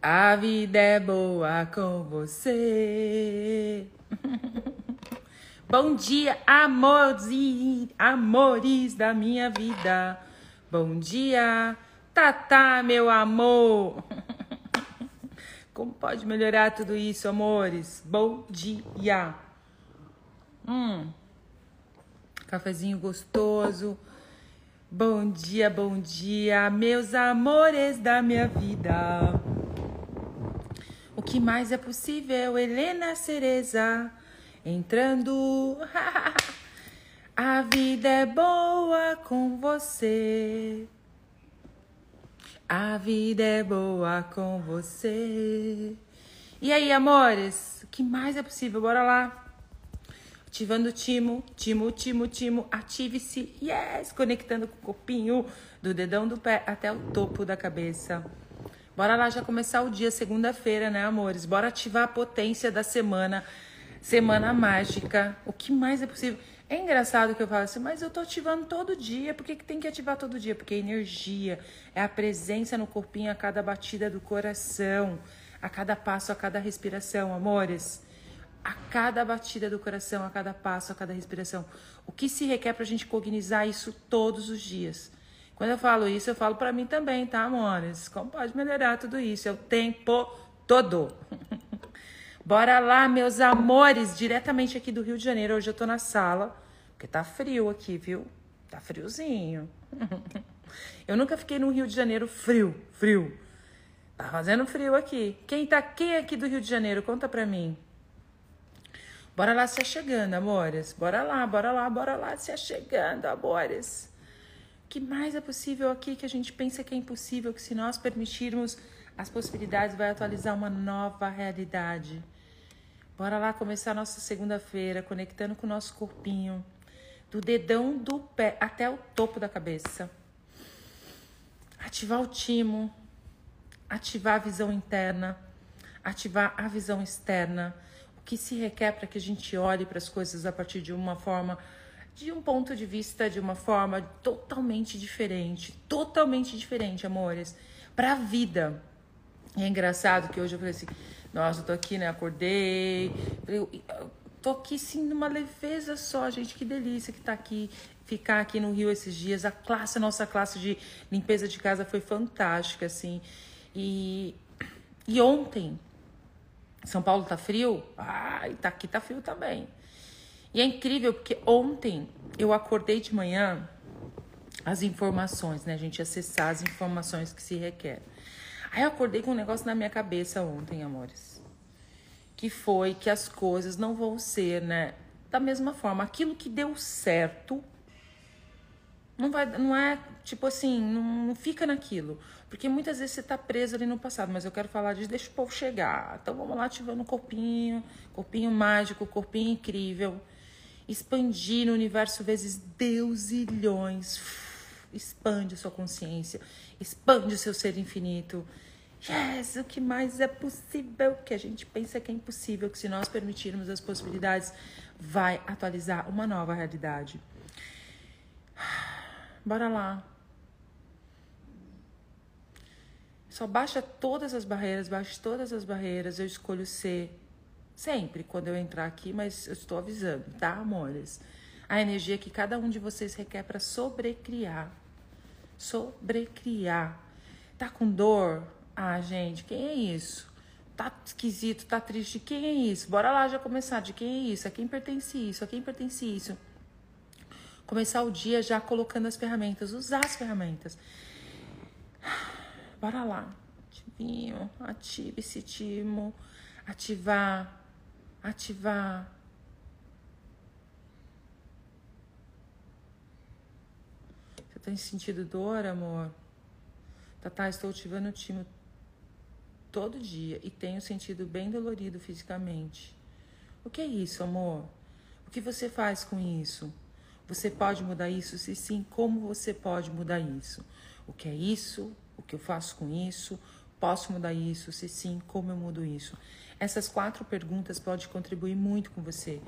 A vida é boa com você. Bom dia, amores, amores da minha vida. Bom dia, Tatá, meu amor. Como pode melhorar tudo isso, amores? Bom dia. Hum, cafezinho gostoso. Bom dia, bom dia, meus amores da minha vida. O que mais é possível, Helena Cereza? Entrando. A vida é boa com você. A vida é boa com você. E aí, amores? O que mais é possível? Bora lá. Ativando o timo, timo, timo, timo, ative-se, yes! Conectando com o copinho do dedão do pé até o topo da cabeça. Bora lá já começar o dia, segunda-feira, né, amores? Bora ativar a potência da semana, semana mágica. O que mais é possível? É engraçado que eu falo assim, mas eu tô ativando todo dia. Por que, que tem que ativar todo dia? Porque é energia, é a presença no corpinho a cada batida do coração, a cada passo, a cada respiração, amores a cada batida do coração, a cada passo, a cada respiração. O que se requer para a gente cognizar isso todos os dias? Quando eu falo isso, eu falo para mim também, tá, amores? Como pode melhorar tudo isso? É o tempo todo. Bora lá, meus amores, diretamente aqui do Rio de Janeiro. Hoje eu tô na sala, porque tá frio aqui, viu? Tá friozinho. Eu nunca fiquei no Rio de Janeiro frio, frio. Tá fazendo frio aqui. Quem tá quem é aqui do Rio de Janeiro? Conta pra mim. Bora lá se achegando, amores. Bora lá, bora lá, bora lá se achegando, amores. O que mais é possível aqui que a gente pensa que é impossível, que se nós permitirmos as possibilidades vai atualizar uma nova realidade. Bora lá começar a nossa segunda-feira conectando com o nosso corpinho, do dedão do pé até o topo da cabeça. Ativar o timo, ativar a visão interna, ativar a visão externa que se requer para que a gente olhe para as coisas a partir de uma forma, de um ponto de vista, de uma forma totalmente diferente, totalmente diferente, amores, para a vida. E é engraçado que hoje eu falei assim, nossa, eu tô aqui, né, acordei, eu, tô aqui sim numa leveza só, gente, que delícia que tá aqui, ficar aqui no Rio esses dias. A classe, a nossa classe de limpeza de casa foi fantástica, assim. E, e ontem, são Paulo tá frio? Ah, tá aqui tá frio também. E é incrível porque ontem eu acordei de manhã as informações, né? A gente acessar as informações que se requer. Aí eu acordei com um negócio na minha cabeça ontem, amores. Que foi que as coisas não vão ser, né? Da mesma forma. Aquilo que deu certo não vai, não é tipo assim, não, não fica naquilo. Porque muitas vezes você tá preso ali no passado, mas eu quero falar disso, deixa o povo chegar. Então vamos lá ativando o corpinho, corpinho mágico, corpinho incrível. Expandir no universo vezes deusilhões. Expande a sua consciência, expande o seu ser infinito. Yes, o que mais é possível que a gente pensa que é impossível, que se nós permitirmos as possibilidades, vai atualizar uma nova realidade. Bora lá. Só baixa todas as barreiras, baixe todas as barreiras. Eu escolho ser sempre quando eu entrar aqui, mas eu estou avisando, tá, amores? A energia que cada um de vocês requer para sobrecriar. Sobrecriar. Tá com dor? Ah, gente, quem é isso? Tá esquisito, tá triste? Quem é isso? Bora lá já começar. De quem é isso? A quem pertence isso? A quem pertence isso? Começar o dia já colocando as ferramentas, usar as ferramentas. Bora lá. Ativinho, ative esse timo. Ativar, ativar. Você tem sentido dor, amor? Tá, tá, estou ativando o timo todo dia e tenho sentido bem dolorido fisicamente. O que é isso, amor? O que você faz com isso? Você pode mudar isso? Se sim, como você pode mudar isso? O que é isso? O que eu faço com isso? Posso mudar isso? Se sim, como eu mudo isso? Essas quatro perguntas podem contribuir muito com você.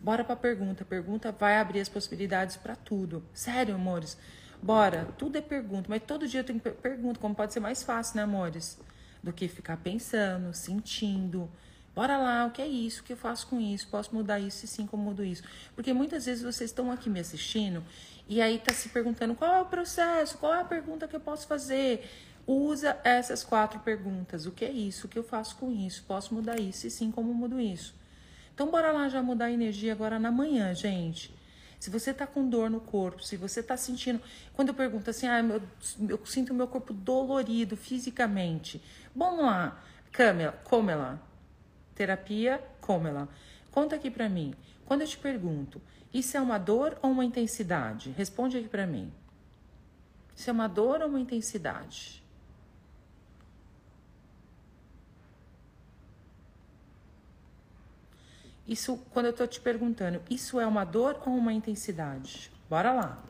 Bora para a pergunta. Pergunta vai abrir as possibilidades para tudo. Sério, amores. Bora, tudo é pergunta, mas todo dia eu tenho pergunta, como pode ser mais fácil, né, amores? Do que ficar pensando, sentindo. Bora lá, o que é isso? O que eu faço com isso? Posso mudar isso e sim, como mudo isso? Porque muitas vezes vocês estão aqui me assistindo e aí tá se perguntando qual é o processo, qual é a pergunta que eu posso fazer. Usa essas quatro perguntas. O que é isso? O que eu faço com isso? Posso mudar isso e sim, como mudo isso? Então bora lá já mudar a energia agora na manhã, gente. Se você tá com dor no corpo, se você tá sentindo. Quando eu pergunto assim, ah, eu, eu sinto meu corpo dolorido fisicamente. Vamos lá, Camila, Comela. Terapia, Comela. Conta aqui pra mim. Quando eu te pergunto, isso é uma dor ou uma intensidade? Responde aqui pra mim. Isso é uma dor ou uma intensidade? Isso, quando eu tô te perguntando, isso é uma dor ou uma intensidade? Bora lá.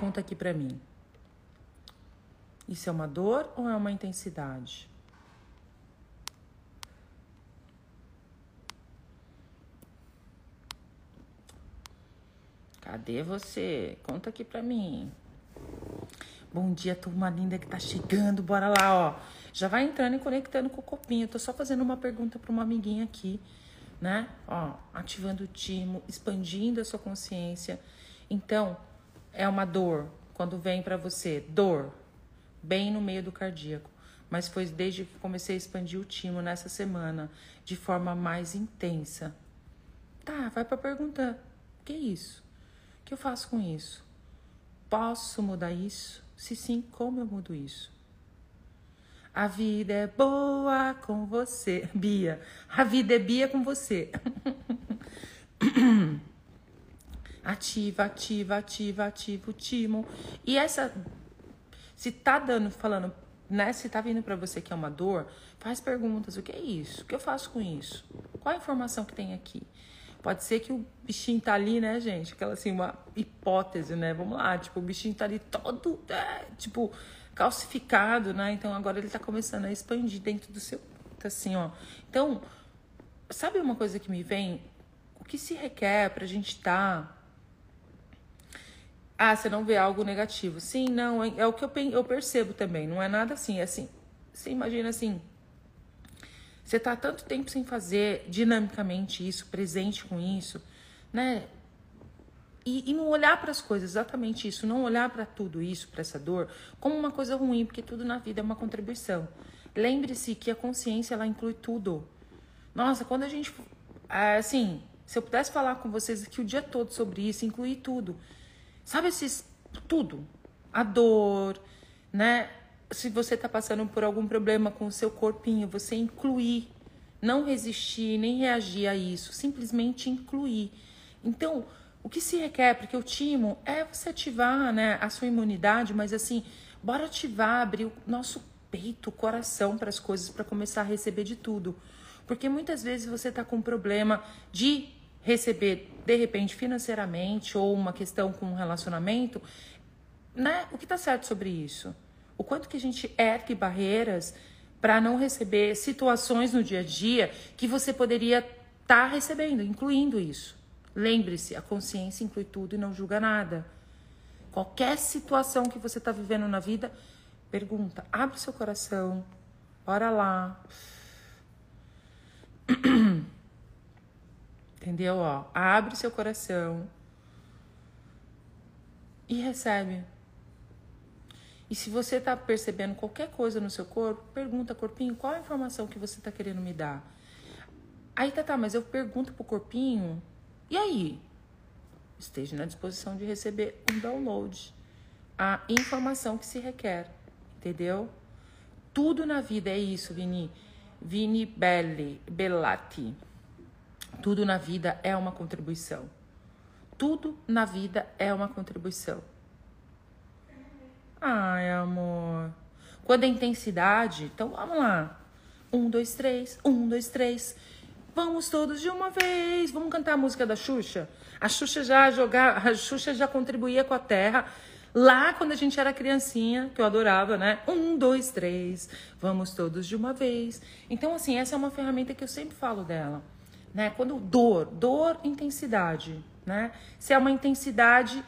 Conta aqui pra mim. Isso é uma dor ou é uma intensidade? Cadê você? Conta aqui pra mim. Bom dia, turma linda que tá chegando. Bora lá, ó. Já vai entrando e conectando com o copinho. Eu tô só fazendo uma pergunta para uma amiguinha aqui, né? Ó, ativando o timo, expandindo a sua consciência. Então, é uma dor quando vem para você, dor, bem no meio do cardíaco. Mas foi desde que comecei a expandir o timo nessa semana, de forma mais intensa. Tá, vai para perguntar. O que isso? Que eu faço com isso? Posso mudar isso? Se sim, como eu mudo isso? A vida é boa com você, Bia. A vida é Bia com você. ativa, ativa, ativa, ativa o timo. E essa se tá dando, falando, né, se tá vindo para você que é uma dor, faz perguntas, o que é isso? O que eu faço com isso? Qual a informação que tem aqui? Pode ser que o bichinho tá ali, né, gente? Aquela assim, uma hipótese, né? Vamos lá, tipo, o bichinho tá ali todo, é, tipo, calcificado, né? Então agora ele tá começando a expandir dentro do seu, assim, ó. Então, sabe uma coisa que me vem? O que se requer pra gente estar tá... Ah, você não vê algo negativo. Sim, não, é, é o que eu, eu percebo também. Não é nada assim, é assim. Você imagina assim, você está tanto tempo sem fazer dinamicamente isso, presente com isso, né? E, e não olhar para as coisas, exatamente isso, não olhar para tudo isso, para essa dor, como uma coisa ruim, porque tudo na vida é uma contribuição. Lembre-se que a consciência ela inclui tudo. Nossa, quando a gente. É, assim, se eu pudesse falar com vocês aqui o dia todo sobre isso, incluir tudo. Sabe esses. Tudo. A dor, né? Se você está passando por algum problema com o seu corpinho, você incluir, não resistir nem reagir a isso, simplesmente incluir. Então, o que se requer, porque o timo é você ativar né, a sua imunidade, mas assim, bora ativar, abrir o nosso peito, o coração para as coisas, para começar a receber de tudo. Porque muitas vezes você está com um problema de receber, de repente, financeiramente, ou uma questão com um relacionamento, né? O que está certo sobre isso? O quanto que a gente ergue barreiras para não receber situações no dia a dia que você poderia estar tá recebendo, incluindo isso. Lembre-se, a consciência inclui tudo e não julga nada. Qualquer situação que você está vivendo na vida, pergunta, abre seu coração, ora lá. Entendeu? Ó, abre seu coração e recebe. E se você está percebendo qualquer coisa no seu corpo, pergunta, corpinho, qual a informação que você está querendo me dar? Aí tá, tá, mas eu pergunto pro corpinho, e aí? Esteja na disposição de receber um download. A informação que se requer, entendeu? Tudo na vida é isso, Vini. Vini Belli, Bellati. Tudo na vida é uma contribuição. Tudo na vida é uma contribuição. Ai, amor. Quando é intensidade, então vamos lá. Um, dois, três. Um, dois, três. Vamos todos de uma vez. Vamos cantar a música da Xuxa? A Xuxa já jogava, a Xuxa já contribuía com a terra. Lá quando a gente era criancinha, que eu adorava, né? Um, dois, três. Vamos todos de uma vez. Então, assim, essa é uma ferramenta que eu sempre falo dela. Né? Quando dor, dor, intensidade, né? Se é uma intensidade,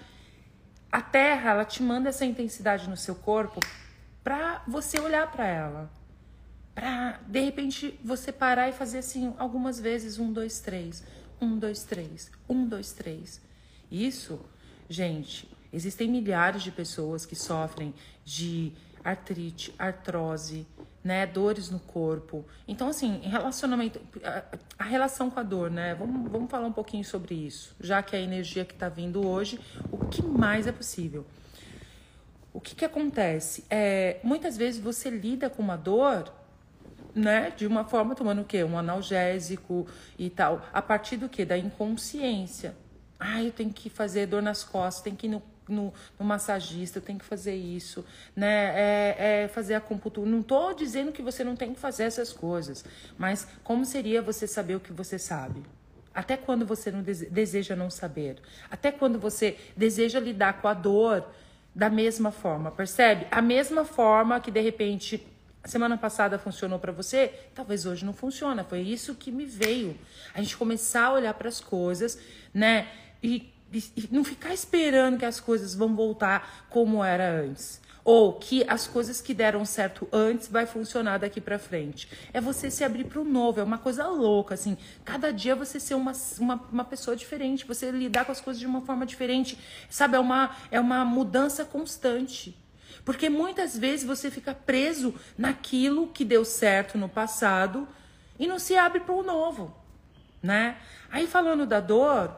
a Terra, ela te manda essa intensidade no seu corpo para você olhar para ela. Pra, de repente, você parar e fazer assim algumas vezes: um, dois, três. Um, dois, três. Um, dois, três. Isso, gente, existem milhares de pessoas que sofrem de artrite, artrose, né, dores no corpo. Então, assim, relacionamento, a, a, relação com a dor, né? Vamos, vamos falar um pouquinho sobre isso, já que é a energia que está vindo hoje, o que mais é possível? O que que acontece? É, muitas vezes você lida com uma dor, né, de uma forma tomando o quê? Um analgésico e tal, a partir do quê? Da inconsciência. Ah, eu tenho que fazer dor nas costas, tem que ir no no, no massagista, eu tenho que fazer isso, né? É, é fazer. Não estou dizendo que você não tem que fazer essas coisas, mas como seria você saber o que você sabe? Até quando você não deseja não saber? Até quando você deseja lidar com a dor da mesma forma, percebe? A mesma forma que de repente semana passada funcionou para você, talvez hoje não funciona. Foi isso que me veio. A gente começar a olhar para as coisas, né? E não ficar esperando que as coisas vão voltar como era antes. Ou que as coisas que deram certo antes vai funcionar daqui para frente. É você se abrir para o novo, é uma coisa louca, assim. Cada dia você ser uma, uma, uma, pessoa diferente, você lidar com as coisas de uma forma diferente. Sabe, é uma, é uma mudança constante. Porque muitas vezes você fica preso naquilo que deu certo no passado e não se abre para o novo, né? Aí falando da dor,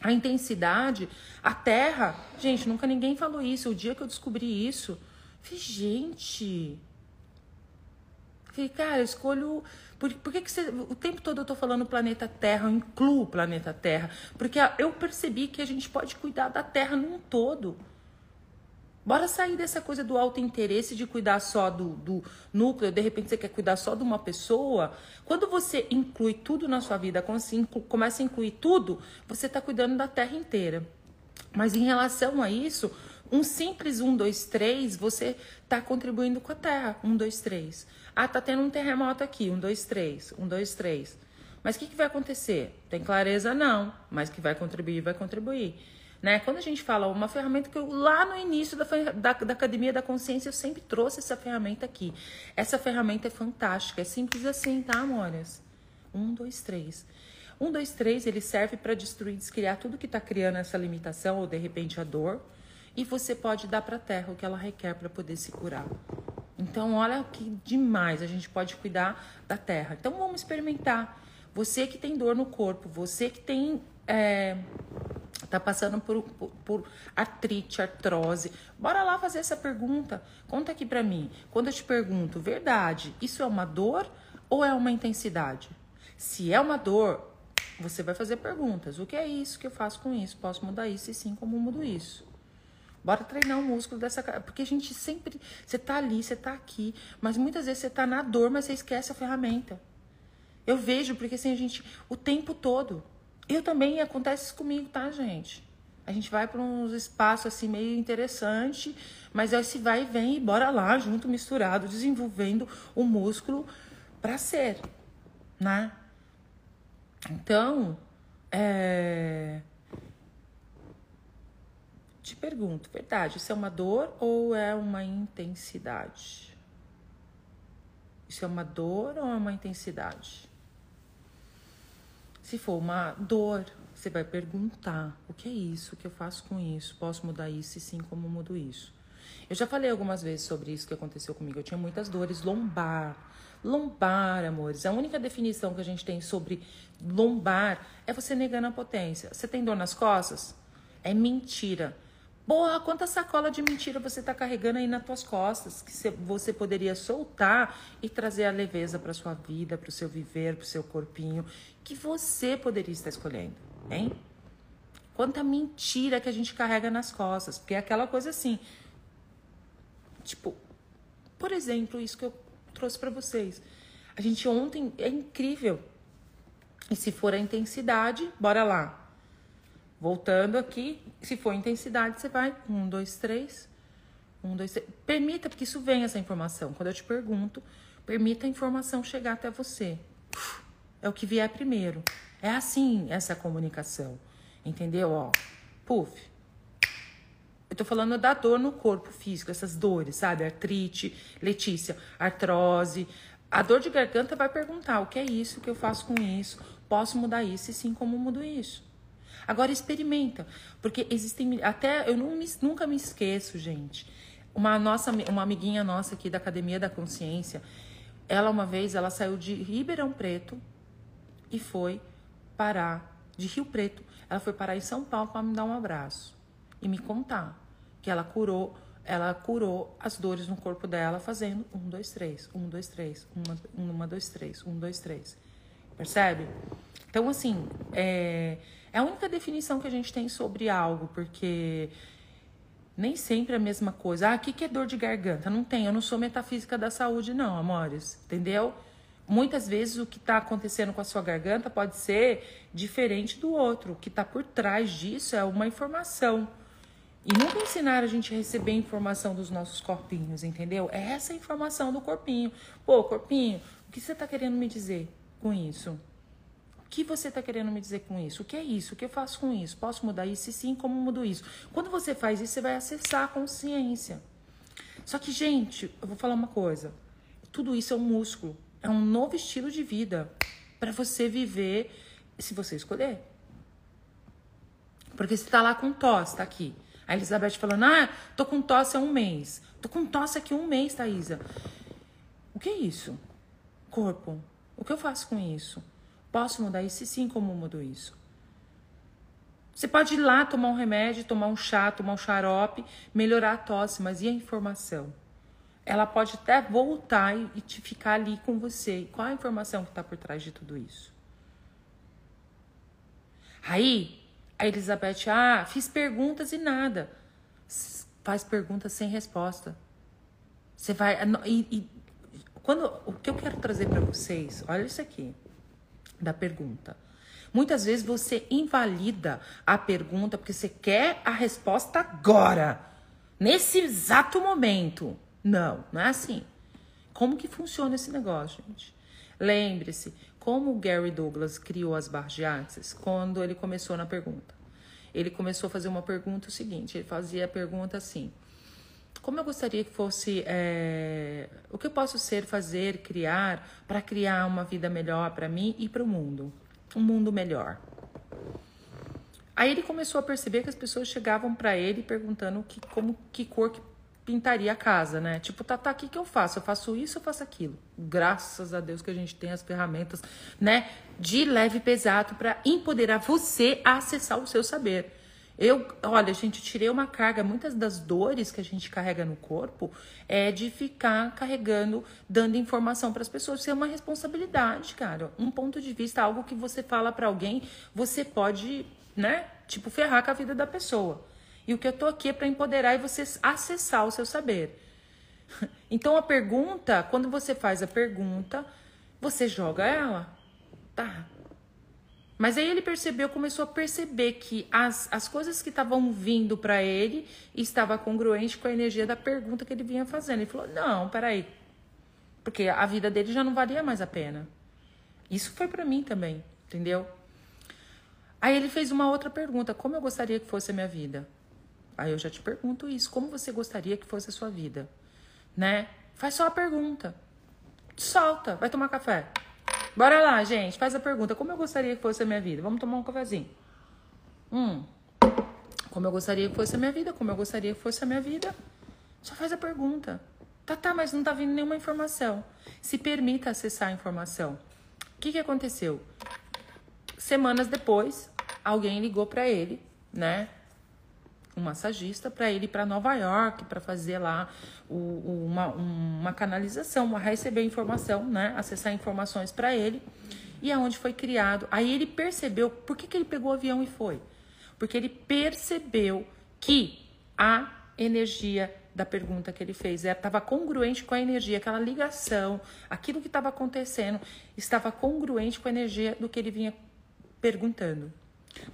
a intensidade, a terra. Gente, nunca ninguém falou isso. O dia que eu descobri isso, falei, gente. Falei, cara, eu escolho. Por, por que, que você, o tempo todo eu tô falando planeta Terra, eu incluo o planeta Terra? Porque eu percebi que a gente pode cuidar da Terra num todo. Bora sair dessa coisa do alto interesse de cuidar só do, do núcleo, de repente você quer cuidar só de uma pessoa. Quando você inclui tudo na sua vida, começa a incluir tudo, você está cuidando da terra inteira. Mas em relação a isso, um simples um, dois, três, você está contribuindo com a terra. Um, dois, três. Ah, tá tendo um terremoto aqui. Um, dois, três. Um, dois, três. Mas o que, que vai acontecer? Tem clareza? Não. Mas que vai contribuir, vai contribuir. Né? Quando a gente fala uma ferramenta que eu lá no início da, da, da, Academia da Consciência eu sempre trouxe essa ferramenta aqui. Essa ferramenta é fantástica, é simples assim, tá, amores? Um, dois, três. Um, dois, três, ele serve para destruir, descriar tudo que está criando essa limitação ou de repente a dor. E você pode dar para a terra o que ela requer para poder se curar. Então, olha que demais a gente pode cuidar da terra. Então, vamos experimentar. Você que tem dor no corpo, você que tem é, tá passando por, por, por, artrite, artrose, bora lá fazer essa pergunta. Conta aqui para mim. Quando eu te pergunto, verdade, isso é uma dor ou é uma intensidade? Se é uma dor, você vai fazer perguntas. O que é isso que eu faço com isso? Posso mudar isso? E sim, como mudo isso? Bora treinar o músculo dessa porque a gente sempre, você tá ali, você tá aqui, mas muitas vezes você tá na dor, mas você esquece a ferramenta. Eu vejo porque assim a gente o tempo todo eu também acontece isso comigo, tá, gente? A gente vai para uns espaços assim meio interessante, mas aí se vai e vem e bora lá, junto, misturado, desenvolvendo o músculo para ser, né? Então, é... te pergunto, verdade, isso é uma dor ou é uma intensidade? Isso é uma dor ou é uma intensidade? Se for uma dor, você vai perguntar: o que é isso? O que eu faço com isso? Posso mudar isso? E sim, como mudo isso? Eu já falei algumas vezes sobre isso que aconteceu comigo. Eu tinha muitas dores lombar. Lombar, amores. A única definição que a gente tem sobre lombar é você negando a potência. Você tem dor nas costas? É mentira. Porra, quanta sacola de mentira você está carregando aí nas tuas costas que você poderia soltar e trazer a leveza para sua vida, para o seu viver, para o seu corpinho, que você poderia estar escolhendo, hein? Quanta mentira que a gente carrega nas costas, porque é aquela coisa assim, tipo, por exemplo, isso que eu trouxe para vocês. A gente ontem é incrível. E se for a intensidade, bora lá. Voltando aqui, se for intensidade, você vai um, dois, três. Um, dois, três. Permita, porque isso vem essa informação. Quando eu te pergunto, permita a informação chegar até você. É o que vier primeiro. É assim essa comunicação. Entendeu? Ó, puf. Eu tô falando da dor no corpo físico, essas dores, sabe? Artrite, Letícia, artrose. A dor de garganta vai perguntar: o que é isso? O que eu faço com isso? Posso mudar isso? E sim, como mudo isso? Agora experimenta, porque existem até eu não me, nunca me esqueço, gente. Uma nossa, uma amiguinha nossa aqui da Academia da Consciência, ela uma vez ela saiu de Ribeirão Preto e foi parar de Rio Preto. Ela foi parar em São Paulo para me dar um abraço e me contar que ela curou, ela curou as dores no corpo dela fazendo um, dois, três, um, dois, três, uma, uma dois, três, um, dois, três. Percebe? Então, assim, é, é a única definição que a gente tem sobre algo, porque nem sempre é a mesma coisa. Ah, o que, que é dor de garganta? Não tem, eu não sou metafísica da saúde, não, amores, entendeu? Muitas vezes o que está acontecendo com a sua garganta pode ser diferente do outro. O que está por trás disso é uma informação. E nunca ensinaram a gente a receber informação dos nossos corpinhos, entendeu? É essa informação do corpinho. Pô, corpinho, o que você está querendo me dizer com isso? Que você está querendo me dizer com isso? O que é isso? O que eu faço com isso? Posso mudar isso? E sim, como mudo isso? Quando você faz isso, você vai acessar a consciência. Só que, gente, eu vou falar uma coisa. Tudo isso é um músculo. É um novo estilo de vida para você viver, se você escolher. Porque você tá lá com tosse, tá aqui. A Elizabeth falando, ah, tô com tosse há um mês. Tô com tosse aqui um mês, Thaisa. O que é isso? Corpo. O que eu faço com isso? Posso mudar isso? sim, como mudo isso? Você pode ir lá tomar um remédio, tomar um chá, tomar um xarope, melhorar a tosse, mas e a informação? ela pode até voltar e te ficar ali com você. Qual a informação que está por trás de tudo isso? Aí, a Elizabeth, ah, fiz perguntas e nada. Faz perguntas sem resposta. Você vai. E, e, quando, o que eu quero trazer para vocês, olha isso aqui, da pergunta. Muitas vezes você invalida a pergunta porque você quer a resposta agora, nesse exato momento. Não, não é assim. Como que funciona esse negócio, gente? Lembre-se, como o Gary Douglas criou as barras de Axis quando ele começou na pergunta. Ele começou a fazer uma pergunta o seguinte, ele fazia a pergunta assim, como eu gostaria que fosse, é, o que eu posso ser, fazer, criar para criar uma vida melhor para mim e para o mundo, um mundo melhor. Aí ele começou a perceber que as pessoas chegavam para ele perguntando que, como, que cor que pintaria a casa, né? Tipo, tá, tá, o que, que eu faço? Eu faço isso, eu faço aquilo. Graças a Deus que a gente tem as ferramentas, né? De leve e pesado para empoderar você a acessar o seu saber. Eu, olha, gente, tirei uma carga. Muitas das dores que a gente carrega no corpo é de ficar carregando, dando informação para as pessoas. Isso é uma responsabilidade, cara. Um ponto de vista, algo que você fala para alguém, você pode, né? Tipo, ferrar com a vida da pessoa. E o que eu tô aqui é para empoderar e você acessar o seu saber. Então a pergunta, quando você faz a pergunta, você joga ela. Tá. Mas aí ele percebeu, começou a perceber que as, as coisas que estavam vindo para ele estava congruente com a energia da pergunta que ele vinha fazendo. Ele falou: "Não, peraí. Porque a vida dele já não valia mais a pena". Isso foi para mim também, entendeu? Aí ele fez uma outra pergunta: como eu gostaria que fosse a minha vida? Aí eu já te pergunto isso, como você gostaria que fosse a sua vida? Né? Faz só a pergunta. Solta, vai tomar café. Bora lá, gente, faz a pergunta, como eu gostaria que fosse a minha vida? Vamos tomar um cafezinho. Hum. Como eu gostaria que fosse a minha vida? Como eu gostaria que fosse a minha vida? Só faz a pergunta. Tá, tá, mas não tá vindo nenhuma informação. Se permita acessar a informação. O que que aconteceu? Semanas depois, alguém ligou para ele, né? Um massagista para ele ir para Nova York para fazer lá o, o, uma, uma canalização, receber informação, né? Acessar informações para ele. E aonde é foi criado. Aí ele percebeu por que, que ele pegou o avião e foi. Porque ele percebeu que a energia da pergunta que ele fez estava congruente com a energia, aquela ligação, aquilo que estava acontecendo estava congruente com a energia do que ele vinha perguntando.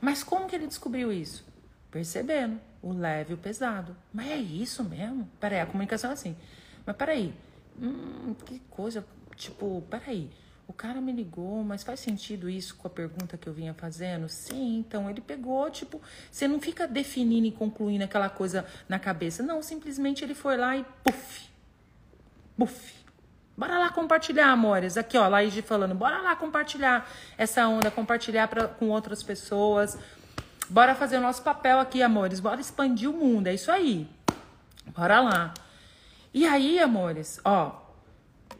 Mas como que ele descobriu isso? Percebendo o leve e o pesado. Mas é isso mesmo? Peraí, a comunicação é assim. Mas peraí, hum, que coisa, tipo, peraí. o cara me ligou, mas faz sentido isso com a pergunta que eu vinha fazendo? Sim, então ele pegou, tipo, você não fica definindo e concluindo aquela coisa na cabeça. Não, simplesmente ele foi lá e puf, puf. Bora lá compartilhar, amores. Aqui, ó, Laís falando, bora lá compartilhar essa onda, compartilhar pra, com outras pessoas. Bora fazer o nosso papel aqui, amores. Bora expandir o mundo, é isso aí. Bora lá. E aí, amores, ó,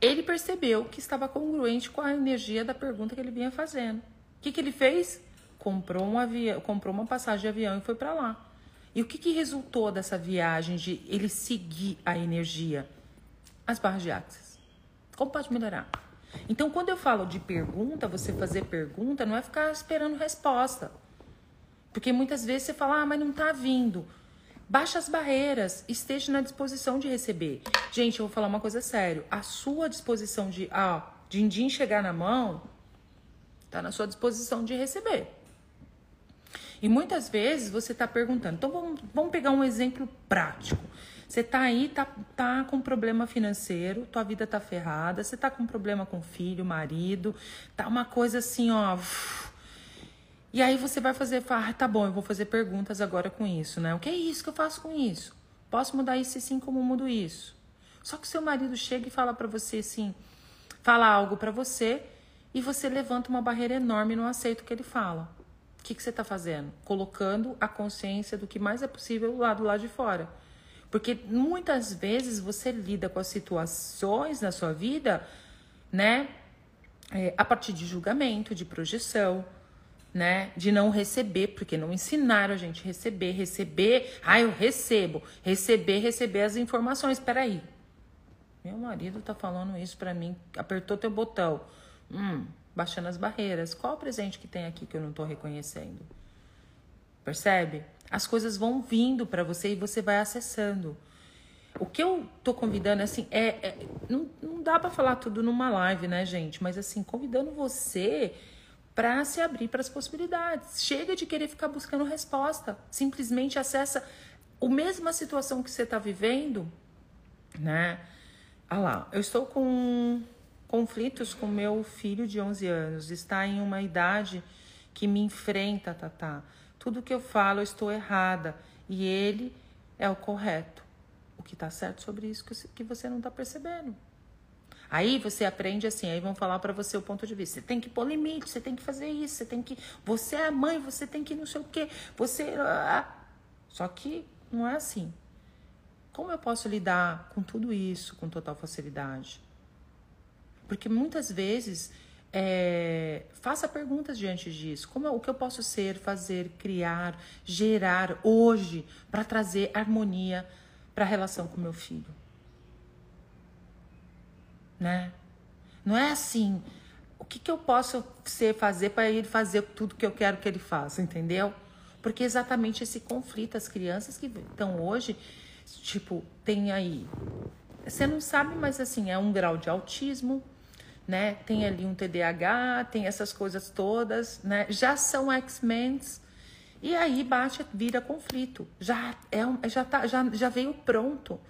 ele percebeu que estava congruente com a energia da pergunta que ele vinha fazendo. O que, que ele fez? Comprou, um avião, comprou uma passagem de avião e foi para lá. E o que, que resultou dessa viagem de ele seguir a energia? As barras de axis. Como pode melhorar? Então, quando eu falo de pergunta, você fazer pergunta não é ficar esperando resposta. Porque muitas vezes você fala, ah, mas não está vindo. Baixe as barreiras, esteja na disposição de receber. Gente, eu vou falar uma coisa sério. A sua disposição de, ah, din-din chegar na mão, tá na sua disposição de receber. E muitas vezes você está perguntando. Então vamos, vamos pegar um exemplo prático. Você tá aí, tá, tá com problema financeiro, tua vida tá ferrada, você tá com problema com filho, marido, tá uma coisa assim, ó. Uf, e aí você vai fazer, ah, tá bom, eu vou fazer perguntas agora com isso, né? O que é isso que eu faço com isso? Posso mudar isso sim, como mudo isso? Só que seu marido chega e fala para você assim, fala algo para você e você levanta uma barreira enorme e não aceita o que ele fala. O que, que você está fazendo? Colocando a consciência do que mais é possível lá do lado de fora. Porque muitas vezes você lida com as situações na sua vida, né? É, a partir de julgamento, de projeção, né? De não receber, porque não ensinaram a gente receber, receber, ah, eu recebo, receber, receber as informações. Peraí. Meu marido tá falando isso para mim, apertou teu botão. Hum, baixando as barreiras. Qual o presente que tem aqui que eu não tô reconhecendo? Percebe? As coisas vão vindo para você e você vai acessando. O que eu tô convidando, assim, é. é não, não dá para falar tudo numa live, né, gente? Mas, assim, convidando você para se abrir para as possibilidades. Chega de querer ficar buscando resposta. Simplesmente acessa a mesma situação que você está vivendo, né? Ah lá, eu estou com conflitos com meu filho de 11 anos. Está em uma idade que me enfrenta, Tatá. Tudo que eu falo, eu estou errada. E ele é o correto. O que está certo sobre isso que você não está percebendo. Aí você aprende assim, aí vão falar para você o ponto de vista. Você tem que pôr limite, você tem que fazer isso, você tem que. Você é a mãe, você tem que não sei o quê. Você. Só que não é assim. Como eu posso lidar com tudo isso com total facilidade? Porque muitas vezes é, faça perguntas diante disso. Como o que eu posso ser, fazer, criar, gerar hoje para trazer harmonia para a relação com meu filho? Né? Não é assim. O que, que eu posso ser, fazer para ele fazer tudo que eu quero que ele faça, entendeu? Porque é exatamente esse conflito, as crianças que estão hoje, tipo, tem aí. Você não sabe, mas assim, é um grau de autismo, né? Tem ali um TDAH, tem essas coisas todas, né? Já são X-Men. E aí bate, vira conflito. Já é já tá, já, já veio pronto.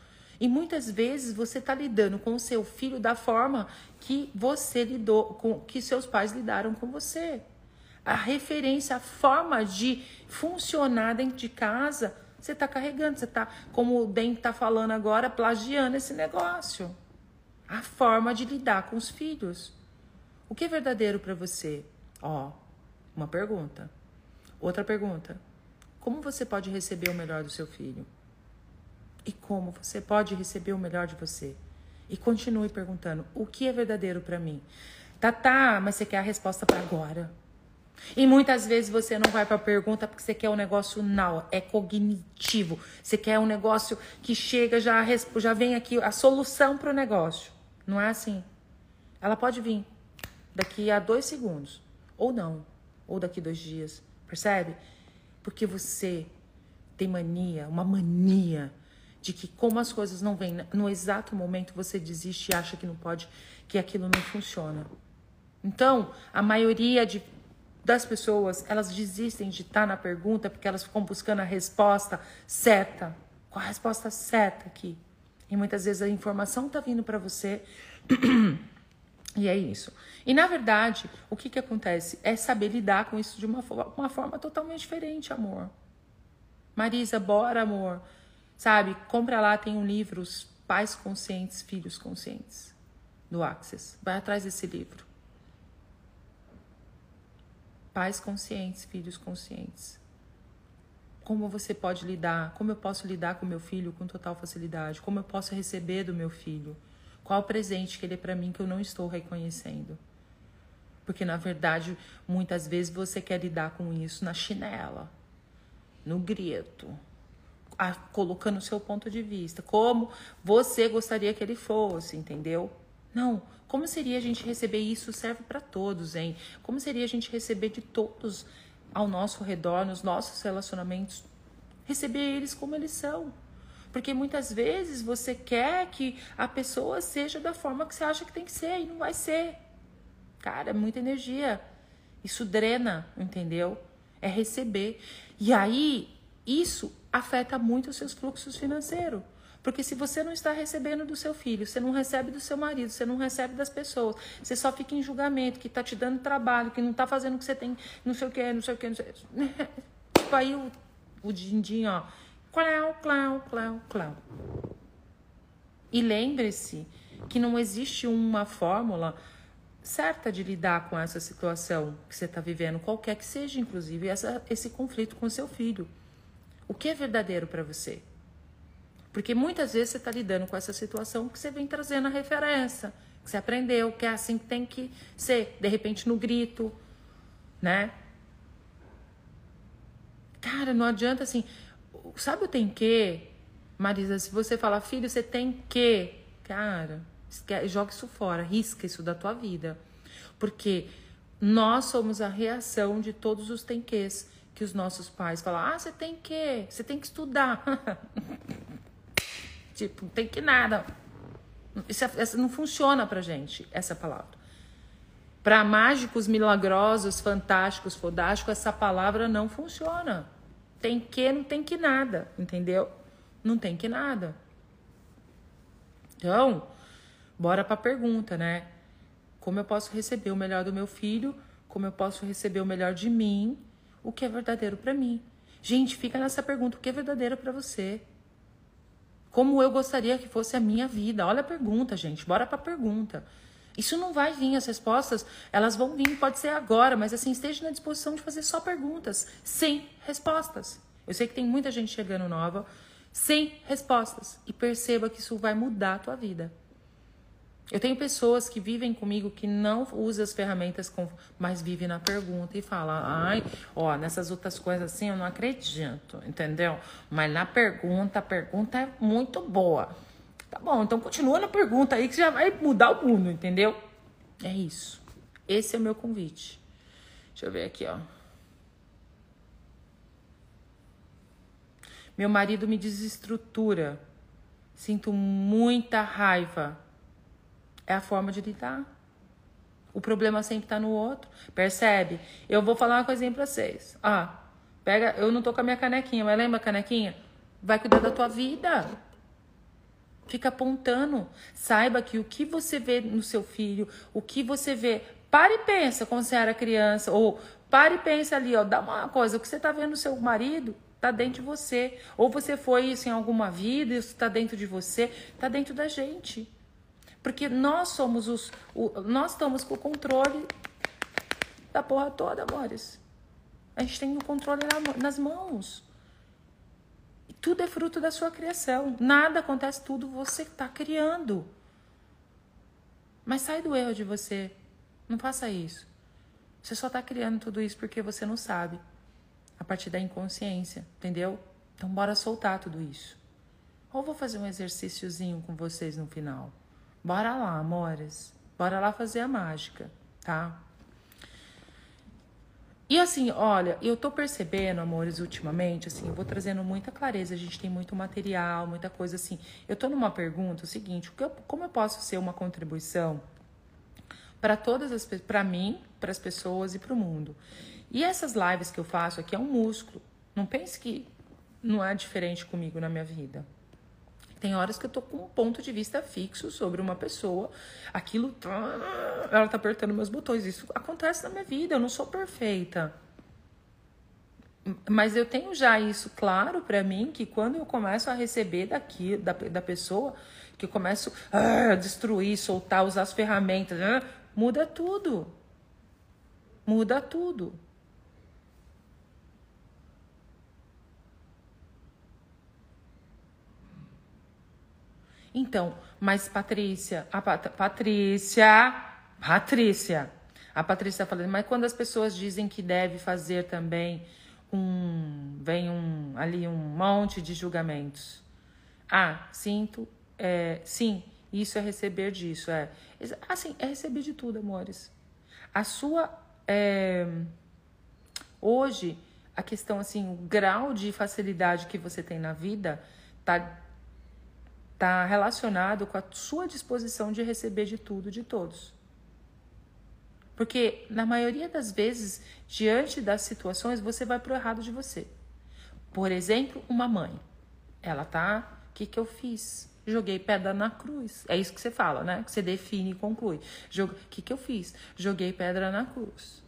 E muitas vezes você está lidando com o seu filho da forma que você lidou, com que seus pais lidaram com você. A referência, a forma de funcionar dentro de casa, você está carregando, você está, como o Den está falando agora, plagiando esse negócio. A forma de lidar com os filhos. O que é verdadeiro para você? Ó, uma pergunta. Outra pergunta. Como você pode receber o melhor do seu filho? E como você pode receber o melhor de você. E continue perguntando: o que é verdadeiro para mim? Tá, tá, mas você quer a resposta para agora. E muitas vezes você não vai para a pergunta porque você quer um negócio não, é cognitivo. Você quer um negócio que chega já já vem aqui a solução para o negócio. Não é assim. Ela pode vir daqui a dois segundos ou não, ou daqui dois dias, percebe? Porque você tem mania, uma mania de que como as coisas não vêm no exato momento você desiste e acha que não pode, que aquilo não funciona. Então, a maioria de, das pessoas, elas desistem de estar na pergunta porque elas ficam buscando a resposta certa. Qual a resposta certa aqui? E muitas vezes a informação está vindo para você E é isso. E na verdade, o que, que acontece? É saber lidar com isso de uma, uma forma totalmente diferente, amor. Marisa, bora, amor. Sabe? Compra lá, tem um livro, Os Pais Conscientes, Filhos Conscientes, do Access. Vai atrás desse livro. Pais conscientes, filhos conscientes. Como você pode lidar? Como eu posso lidar com meu filho com total facilidade? Como eu posso receber do meu filho? Qual o presente que ele é para mim que eu não estou reconhecendo? Porque na verdade, muitas vezes você quer lidar com isso na chinela, no grito, a, colocando o seu ponto de vista, como você gostaria que ele fosse, entendeu? Não. Como seria a gente receber isso? Serve para todos, hein? Como seria a gente receber de todos ao nosso redor, nos nossos relacionamentos, receber eles como eles são? Porque muitas vezes você quer que a pessoa seja da forma que você acha que tem que ser e não vai ser. Cara, é muita energia. Isso drena, entendeu? É receber. E aí, isso afeta muito os seus fluxos financeiros. Porque se você não está recebendo do seu filho, você não recebe do seu marido, você não recebe das pessoas, você só fica em julgamento, que está te dando trabalho, que não está fazendo o que você tem, não sei o que, não sei o que, não sei. Tipo aí o, o din-din, ó Clau, clau, clau, clau. E lembre-se que não existe uma fórmula certa de lidar com essa situação que você está vivendo, qualquer que seja, inclusive essa, esse conflito com seu filho. O que é verdadeiro para você? Porque muitas vezes você está lidando com essa situação que você vem trazendo a referência, que você aprendeu, que é assim que tem que ser, de repente no grito, né? Cara, não adianta assim, sabe o tem que? Marisa, se você falar, filho, você tem que. Cara, joga isso fora, risca isso da tua vida. Porque nós somos a reação de todos os tem que os nossos pais falam. Ah, você tem que, você tem que estudar. tipo, não tem que nada. Isso, essa não funciona pra gente, essa palavra. Para mágicos, milagrosos, fantásticos, fodásticos, essa palavra não funciona. Tem que, não tem que nada, entendeu? Não tem que nada. Então, bora para a pergunta, né? Como eu posso receber o melhor do meu filho? Como eu posso receber o melhor de mim? O que é verdadeiro para mim? Gente, fica nessa pergunta: o que é verdadeiro para você? Como eu gostaria que fosse a minha vida? Olha a pergunta, gente. Bora para a pergunta. Isso não vai vir, as respostas, elas vão vir, pode ser agora, mas assim, esteja na disposição de fazer só perguntas, sem respostas. Eu sei que tem muita gente chegando nova, sem respostas. E perceba que isso vai mudar a tua vida. Eu tenho pessoas que vivem comigo que não usam as ferramentas, com, mas vivem na pergunta e falam: ai, ó, nessas outras coisas assim eu não acredito, entendeu? Mas na pergunta, a pergunta é muito boa. Tá bom, então continua na pergunta aí que já vai mudar o mundo, entendeu? É isso. Esse é o meu convite. Deixa eu ver aqui, ó. Meu marido me desestrutura. Sinto muita raiva. É a forma de lidar. O problema sempre tá no outro. Percebe? Eu vou falar uma coisinha pra vocês. Ah, pega. Eu não tô com a minha canequinha, mas lembra a canequinha? Vai cuidar da tua vida. Fica apontando. Saiba que o que você vê no seu filho, o que você vê. Pare e pensa quando você era criança. Ou pare e pensa ali, ó. Dá uma coisa. O que você tá vendo no seu marido tá dentro de você. Ou você foi isso em alguma vida, isso tá dentro de você. Tá dentro da gente. Porque nós somos os. O, nós estamos com o controle da porra toda, amores. A gente tem o controle na, nas mãos. Tudo é fruto da sua criação. Nada acontece, tudo você está criando. Mas sai do erro de você. Não faça isso. Você só está criando tudo isso porque você não sabe. A partir da inconsciência, entendeu? Então bora soltar tudo isso. Ou vou fazer um exercíciozinho com vocês no final. Bora lá, amores. Bora lá fazer a mágica, tá? E assim, olha, eu tô percebendo, amores, ultimamente, assim, eu vou trazendo muita clareza, a gente tem muito material, muita coisa assim. Eu tô numa pergunta, o seguinte, como eu posso ser uma contribuição para todas as para mim, para as pessoas e para o mundo? E essas lives que eu faço aqui é um músculo. Não pense que não é diferente comigo na minha vida. Tem horas que eu tô com um ponto de vista fixo sobre uma pessoa, aquilo ela tá apertando meus botões. Isso acontece na minha vida, eu não sou perfeita. Mas eu tenho já isso claro para mim que quando eu começo a receber daqui da, da pessoa, que eu começo a destruir, soltar, usar as ferramentas, muda tudo. Muda tudo. Então, mas Patrícia, a Pat Patrícia, Patrícia, a Patrícia está falando, mas quando as pessoas dizem que deve fazer também um, vem um ali um monte de julgamentos. Ah, sinto, é, sim, isso é receber disso, é, assim, é receber de tudo, amores. A sua, é, hoje, a questão assim, o grau de facilidade que você tem na vida tá tá relacionado com a sua disposição de receber de tudo, de todos. Porque na maioria das vezes, diante das situações, você vai pro errado de você. Por exemplo, uma mãe. Ela tá, o que que eu fiz? Joguei pedra na cruz. É isso que você fala, né? Que você define e conclui. O que que eu fiz? Joguei pedra na cruz.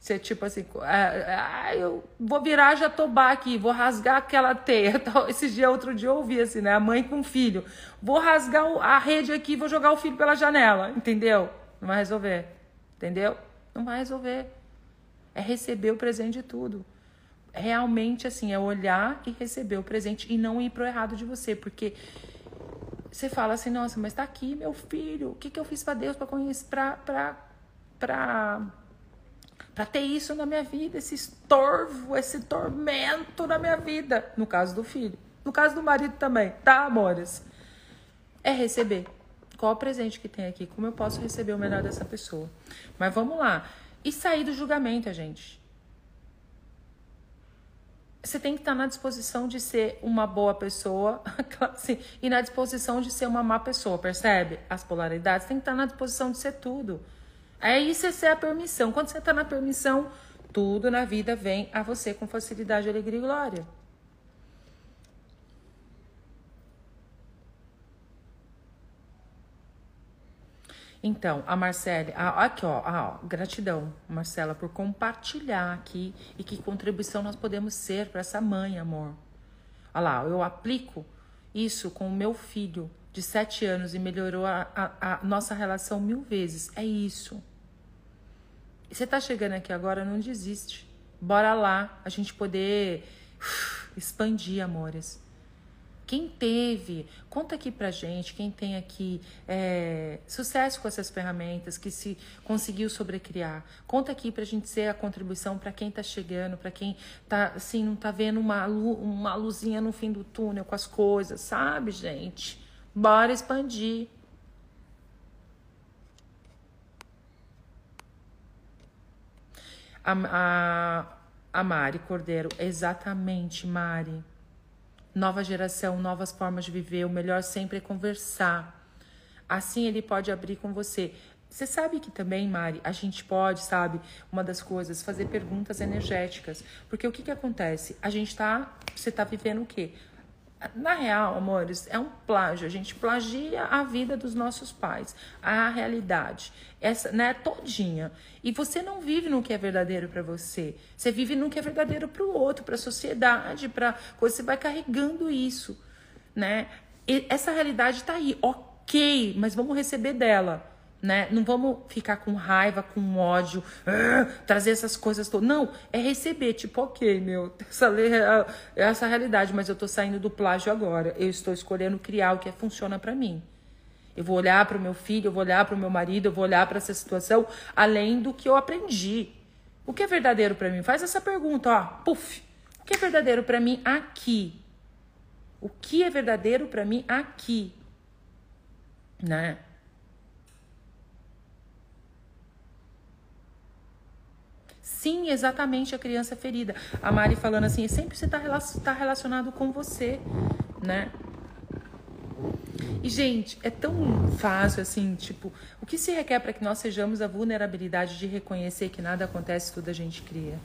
Você, tipo assim, ah, eu vou virar jatobá aqui, vou rasgar aquela teia. Esse dia, outro dia, eu ouvi assim, né? A mãe com o filho. Vou rasgar a rede aqui, vou jogar o filho pela janela, entendeu? Não vai resolver. Entendeu? Não vai resolver. É receber o presente de tudo. Realmente, assim, é olhar e receber o presente e não ir pro errado de você. Porque você fala assim, nossa, mas tá aqui meu filho. O que, que eu fiz para Deus para conhecer, pra, pra, pra, pra ter isso na minha vida, esse estorvo, esse tormento na minha vida. No caso do filho. No caso do marido também, tá, amores? É receber. Qual o presente que tem aqui? Como eu posso receber o melhor dessa pessoa? Mas vamos lá. E sair do julgamento, gente. Você tem que estar na disposição de ser uma boa pessoa assim, e na disposição de ser uma má pessoa, percebe? As polaridades. Tem que estar na disposição de ser tudo. É isso é a permissão. Quando você está na permissão, tudo na vida vem a você com facilidade, alegria e glória. Então, a Marcele, a, aqui ó, a, ó, gratidão, Marcela, por compartilhar aqui e que contribuição nós podemos ser para essa mãe, amor. Olha lá, eu aplico isso com o meu filho de sete anos e melhorou a, a, a nossa relação mil vezes. É isso. Você tá chegando aqui agora, não desiste. Bora lá, a gente poder expandir, amores. Quem teve, conta aqui pra gente, quem tem aqui é, sucesso com essas ferramentas, que se conseguiu sobrecriar. Conta aqui pra gente ser a contribuição para quem tá chegando, para quem tá assim, não tá vendo uma, uma luzinha no fim do túnel com as coisas, sabe, gente? Bora expandir. A, a, a Mari Cordeiro, exatamente, Mari. Nova geração, novas formas de viver. O melhor sempre é conversar. Assim ele pode abrir com você. Você sabe que também, Mari, a gente pode, sabe, uma das coisas, fazer perguntas energéticas. Porque o que, que acontece? A gente tá. Você tá vivendo o quê? Na real, amores, é um plágio. A gente plagia a vida dos nossos pais, a realidade, essa, né, todinha. E você não vive no que é verdadeiro para você. Você vive no que é verdadeiro para o outro, para a sociedade, para você vai carregando isso, né? E essa realidade está aí, ok, mas vamos receber dela né? Não vamos ficar com raiva, com ódio, uh, trazer essas coisas todas. Não, é receber, tipo, ok, meu, essa, é, é essa realidade, mas eu tô saindo do plágio agora. Eu estou escolhendo criar o que funciona para mim. Eu vou olhar para o meu filho, eu vou olhar para o meu marido, eu vou olhar para essa situação além do que eu aprendi. O que é verdadeiro para mim? Faz essa pergunta, ó, puf. O que é verdadeiro para mim aqui? O que é verdadeiro para mim aqui? Né? Sim, exatamente a criança ferida. A Mari falando assim, sempre você está tá relacionado com você, né? E, gente, é tão fácil assim, tipo, o que se requer para que nós sejamos a vulnerabilidade de reconhecer que nada acontece, tudo a gente cria.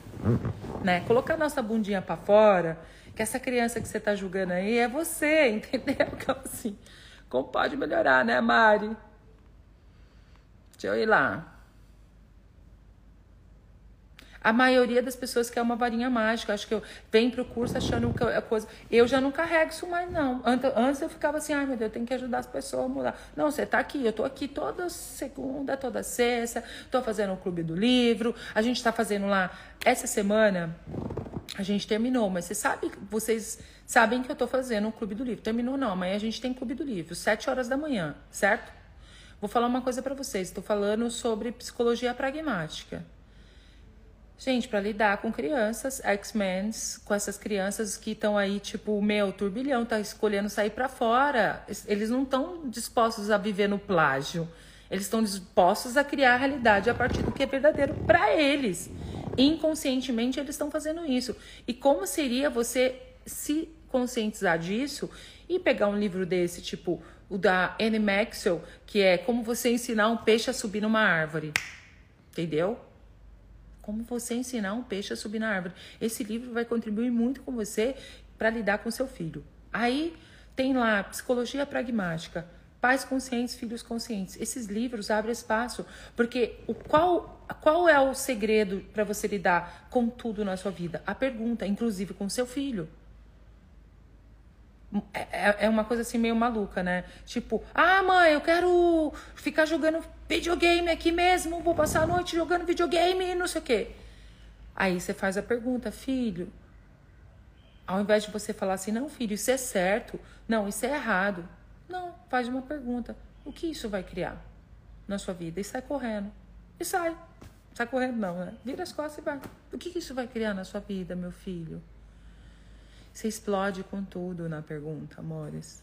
né? Colocar nossa bundinha para fora, que essa criança que você tá julgando aí é você, entendeu? Então, assim, como pode melhorar, né, Mari? Deixa eu ir lá. A maioria das pessoas quer uma varinha mágica. Acho que eu vem pro curso achando que é coisa. Eu já não carrego isso mais, não. Antes eu ficava assim, ai meu Deus, eu tenho que ajudar as pessoas a mudar. Não, você tá aqui, eu tô aqui toda segunda, toda sexta, tô fazendo o clube do livro. A gente tá fazendo lá. Essa semana a gente terminou, mas você sabe, vocês sabem que eu tô fazendo o clube do livro. Terminou não, amanhã a gente tem clube do livro, sete horas da manhã, certo? Vou falar uma coisa para vocês. Estou falando sobre psicologia pragmática. Gente, para lidar com crianças, X-Men, com essas crianças que estão aí, tipo, meu, turbilhão, tá escolhendo sair para fora. Eles não estão dispostos a viver no plágio. Eles estão dispostos a criar a realidade a partir do que é verdadeiro para eles. Inconscientemente, eles estão fazendo isso. E como seria você se conscientizar disso e pegar um livro desse, tipo o da Anne Maxwell, que é Como Você Ensinar um Peixe a Subir numa Árvore. Entendeu? Como você ensinar um peixe a subir na árvore. Esse livro vai contribuir muito com você para lidar com seu filho. Aí tem lá Psicologia Pragmática, Pais Conscientes, Filhos Conscientes. Esses livros abrem espaço, porque o qual, qual é o segredo para você lidar com tudo na sua vida? A pergunta, inclusive com seu filho. É, é, é uma coisa assim meio maluca, né? Tipo, ah, mãe, eu quero ficar jogando videogame aqui mesmo, vou passar a noite jogando videogame e não sei o quê. Aí você faz a pergunta, filho. Ao invés de você falar assim, não, filho, isso é certo, não, isso é errado. Não, faz uma pergunta. O que isso vai criar na sua vida? E sai correndo. E sai. Sai correndo, não, né? Vira as costas e vai. O que isso vai criar na sua vida, meu filho? Você explode com tudo na pergunta, amores.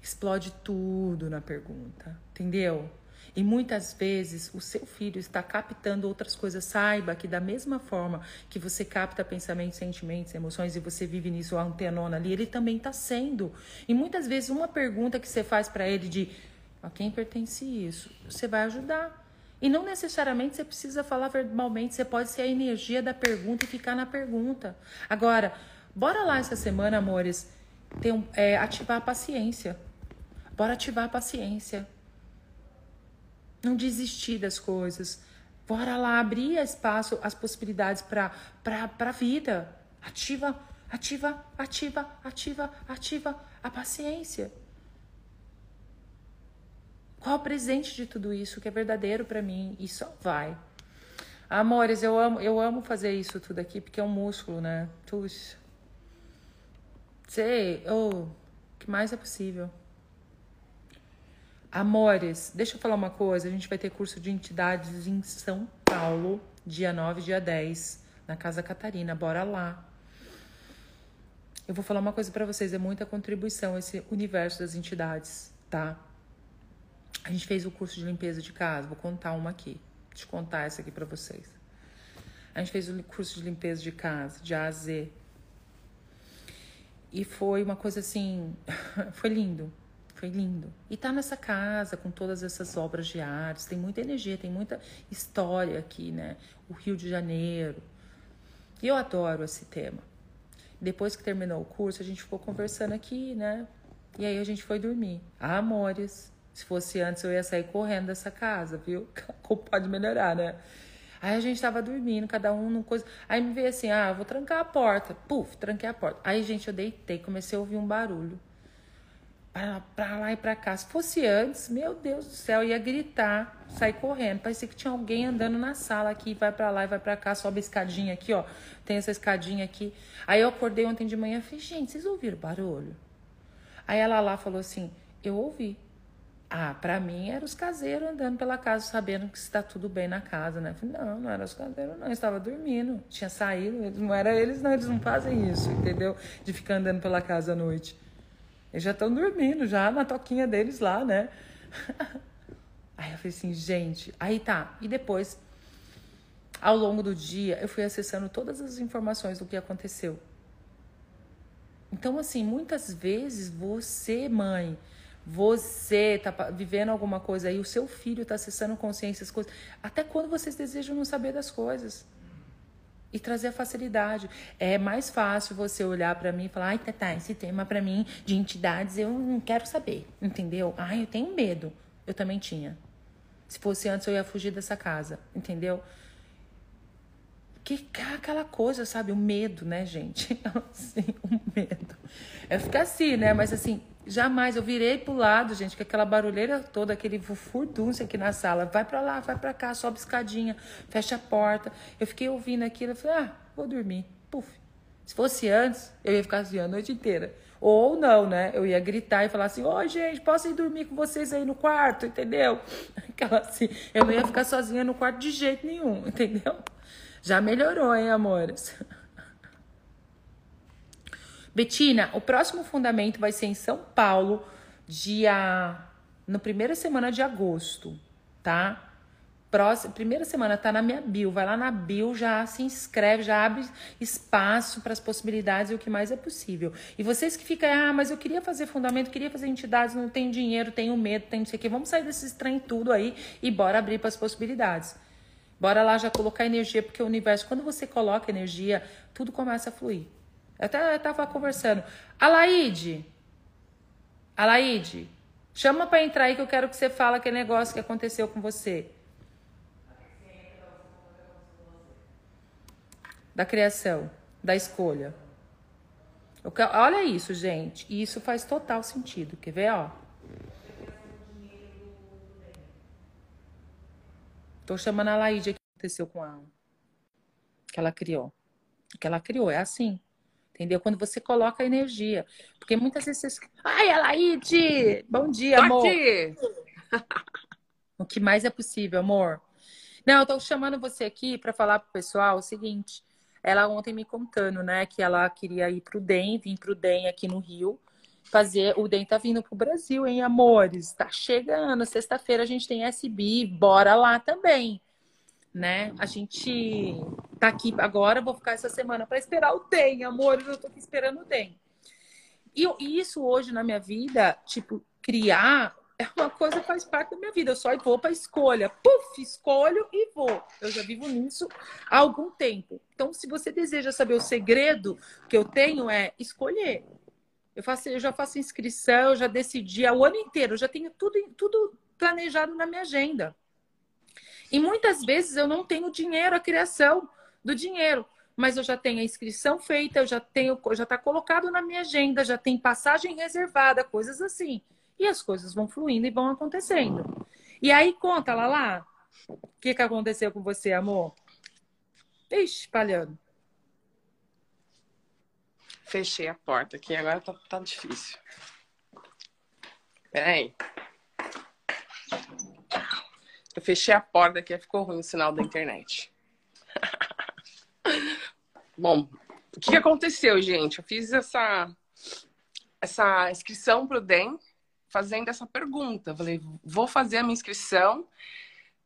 Explode tudo na pergunta, entendeu? E muitas vezes o seu filho está captando outras coisas. Saiba que da mesma forma que você capta pensamentos, sentimentos, emoções e você vive nisso a antenona ali, ele também está sendo. E muitas vezes uma pergunta que você faz para ele de a quem pertence isso, você vai ajudar. E não necessariamente você precisa falar verbalmente, você pode ser a energia da pergunta e ficar na pergunta. Agora, bora lá essa semana, amores, ter um, é, ativar a paciência. Bora ativar a paciência. Não desistir das coisas. Bora lá abrir espaço, as possibilidades para a vida. Ativa, ativa, ativa, ativa, ativa a paciência. Qual o presente de tudo isso que é verdadeiro para mim e só vai? Amores, eu amo, eu amo fazer isso tudo aqui porque é um músculo, né? Tuxa. Sei, oh, o que mais é possível? Amores, deixa eu falar uma coisa. A gente vai ter curso de entidades em São Paulo, dia 9, dia 10, na Casa Catarina. Bora lá. Eu vou falar uma coisa para vocês, é muita contribuição esse universo das entidades, tá? A gente fez o curso de limpeza de casa, vou contar uma aqui. Eu contar essa aqui para vocês. A gente fez o curso de limpeza de casa, de A a Z. E foi uma coisa assim, foi lindo. Foi lindo. E tá nessa casa com todas essas obras de arte, tem muita energia, tem muita história aqui, né? O Rio de Janeiro. E eu adoro esse tema. Depois que terminou o curso, a gente ficou conversando aqui, né? E aí a gente foi dormir. Amores, se fosse antes, eu ia sair correndo dessa casa, viu? Como pode melhorar, né? Aí a gente tava dormindo, cada um numa coisa. Aí me veio assim, ah, vou trancar a porta. Puf, tranquei a porta. Aí, gente, eu deitei, comecei a ouvir um barulho. Pra, pra lá e pra cá. Se fosse antes, meu Deus do céu, ia gritar, sair correndo. Parecia que tinha alguém andando na sala aqui, vai pra lá e vai pra cá, sobe a escadinha aqui, ó. Tem essa escadinha aqui. Aí eu acordei ontem de manhã e falei, gente, vocês ouviram barulho? Aí ela lá falou assim, eu ouvi. Ah, para mim eram os caseiros andando pela casa sabendo que está tudo bem na casa, né? Falei, não, não era os caseiros, não, estava dormindo, tinha saído, não era eles, não, eles não fazem isso, entendeu? De ficar andando pela casa à noite. Eles já estão dormindo, já na toquinha deles lá, né? Aí eu falei assim, gente, aí tá. E depois, ao longo do dia, eu fui acessando todas as informações do que aconteceu. Então, assim, muitas vezes você, mãe, você tá vivendo alguma coisa aí, o seu filho está acessando consciência, as coisas. Até quando vocês desejam não saber das coisas? e trazer a facilidade. É mais fácil você olhar para mim e falar: ai, Tata, esse tema para mim de entidades eu não quero saber, entendeu? Ai, eu tenho medo. Eu também tinha. Se fosse antes, eu ia fugir dessa casa, entendeu? Que aquela coisa, sabe? O medo, né, gente? Assim, o medo. É ficar assim, né? Mas assim, jamais eu virei pro lado, gente, com aquela barulheira toda, aquele furdúncio aqui na sala. Vai para lá, vai para cá, sobe escadinha, fecha a porta. Eu fiquei ouvindo aquilo, eu falei, ah, vou dormir. Puf. Se fosse antes, eu ia ficar assim a noite inteira. Ou não, né? Eu ia gritar e falar assim: Ô, gente, posso ir dormir com vocês aí no quarto, entendeu? Aquela assim, eu não ia ficar sozinha no quarto de jeito nenhum, entendeu? Já melhorou, hein, amores? Betina, o próximo fundamento vai ser em São Paulo, dia. na primeira semana de agosto, tá? Próxima, primeira semana tá na minha bio. Vai lá na bio, já se inscreve, já abre espaço para as possibilidades e o que mais é possível. E vocês que ficam, ah, mas eu queria fazer fundamento, queria fazer entidades, não tenho dinheiro, tenho medo, tenho não sei o quê. Vamos sair desse trem tudo aí e bora abrir para as possibilidades. Bora lá já colocar energia, porque o universo, quando você coloca energia, tudo começa a fluir. Eu até estava conversando. Alaide, Alaide, chama para entrar aí que eu quero que você fale aquele negócio que aconteceu com você. da criação, da escolha. Olha isso, gente. E isso faz total sentido. Quer ver, ó? Tô chamando a Laíde aqui que aconteceu com ela. Que ela criou. Que ela criou, é assim. Entendeu? Quando você coloca a energia. Porque muitas vezes você. Ai, Alaide! Bom dia, amor. Bom dia. o que mais é possível, amor? Não, eu tô chamando você aqui para falar pro pessoal o seguinte ela ontem me contando, né, que ela queria ir pro DEM, vir pro DEM aqui no Rio, fazer. O DEM tá vindo pro Brasil, hein, amores? Tá chegando. Sexta-feira a gente tem SB, bora lá também. Né? A gente tá aqui agora, vou ficar essa semana para esperar o DEM, amores. Eu tô aqui esperando o DEM. E isso hoje na minha vida, tipo, criar é uma coisa que faz parte da minha vida. Eu só vou para escolha. Puf, escolho e vou. Eu já vivo nisso há algum tempo. Então, se você deseja saber o segredo que eu tenho é escolher. Eu, faço, eu já faço inscrição, eu já decidi há o ano inteiro, eu já tenho tudo, tudo planejado na minha agenda. E muitas vezes eu não tenho dinheiro, a criação do dinheiro, mas eu já tenho a inscrição feita, eu já tenho, já está colocado na minha agenda, já tem passagem reservada, coisas assim. E as coisas vão fluindo e vão acontecendo. E aí, conta, lá o que, que aconteceu com você, amor? Ixi, espalhando. Fechei a porta aqui, agora tá, tá difícil. Peraí. Eu fechei a porta aqui, ficou ruim o sinal da internet. Bom, o que aconteceu, gente? Eu fiz essa, essa inscrição pro DEM fazendo essa pergunta. Eu falei, vou fazer a minha inscrição.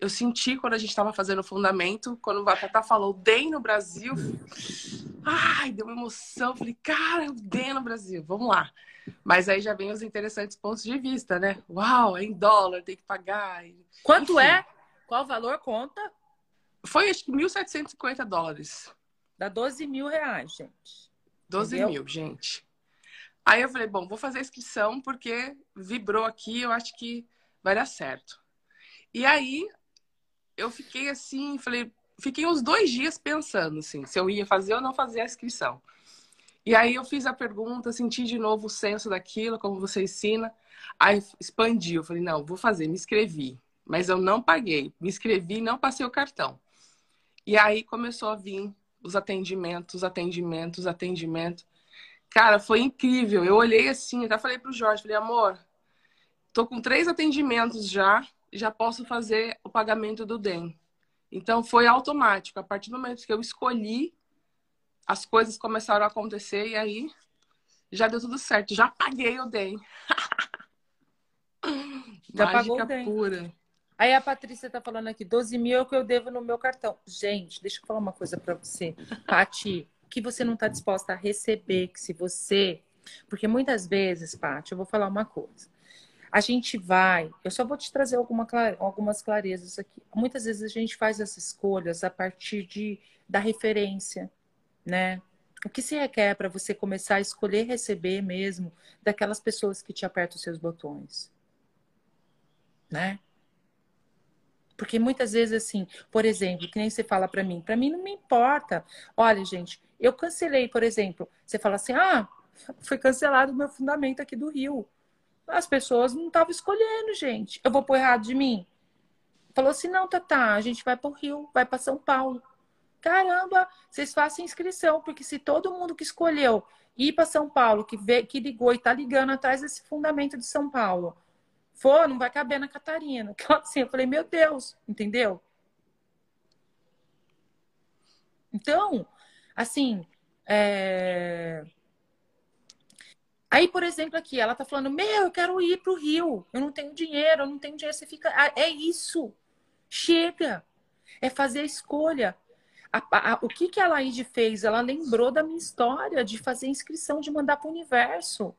Eu senti quando a gente estava fazendo o fundamento, quando o Batata falou DEM no Brasil, ai, deu uma emoção. Falei, cara, o DEM no Brasil, vamos lá. Mas aí já vem os interessantes pontos de vista, né? Uau, é em dólar, tem que pagar. Quanto Enfim. é? Qual valor? Conta. Foi acho que 1.750 dólares. Dá 12 mil reais, gente. 12 Entendeu? mil, gente. Aí eu falei, bom, vou fazer a inscrição porque vibrou aqui, eu acho que vai dar certo. E aí eu fiquei assim, falei, fiquei uns dois dias pensando assim, se eu ia fazer ou não fazer a inscrição. E aí eu fiz a pergunta, senti de novo o senso daquilo, como você ensina. Aí expandi, eu falei, não, vou fazer, me inscrevi. Mas eu não paguei. Me inscrevi e não passei o cartão. E aí começou a vir os atendimentos, atendimentos, atendimentos. Cara, foi incrível. Eu olhei assim, até falei pro Jorge, falei, amor, tô com três atendimentos já, já posso fazer o pagamento do DEM. Então foi automático. A partir do momento que eu escolhi, as coisas começaram a acontecer e aí já deu tudo certo. Já paguei o DEM. já Mágica pagou o DEM. pura. Aí a Patrícia tá falando aqui, 12 mil é o que eu devo no meu cartão. Gente, deixa eu falar uma coisa para você. Pati, que você não está disposta a receber, que se você. Porque muitas vezes, Paty, eu vou falar uma coisa. A gente vai. Eu só vou te trazer alguma, algumas clarezas aqui. Muitas vezes a gente faz essas escolhas a partir de, da referência, né? O que se requer para você começar a escolher receber mesmo daquelas pessoas que te apertam os seus botões, né? Porque muitas vezes, assim, por exemplo, que nem você fala para mim, para mim não me importa. Olha, gente, eu cancelei, por exemplo, você fala assim, ah, foi cancelado o meu fundamento aqui do Rio. As pessoas não estavam escolhendo, gente. Eu vou pôr errado de mim? Falou assim, não, Tatá, a gente vai para o Rio, vai para São Paulo. Caramba, vocês façam inscrição, porque se todo mundo que escolheu ir para São Paulo, que, vê, que ligou e está ligando atrás desse fundamento de São Paulo, for, não vai caber na Catarina. Então, assim, eu falei, meu Deus, entendeu? Então, assim, é... Aí, por exemplo, aqui, ela tá falando, meu, eu quero ir pro Rio, eu não tenho dinheiro, eu não tenho dinheiro, você fica. Ah, é isso. Chega. É fazer a escolha. A, a, o que, que a Laide fez? Ela lembrou da minha história de fazer inscrição, de mandar para o universo.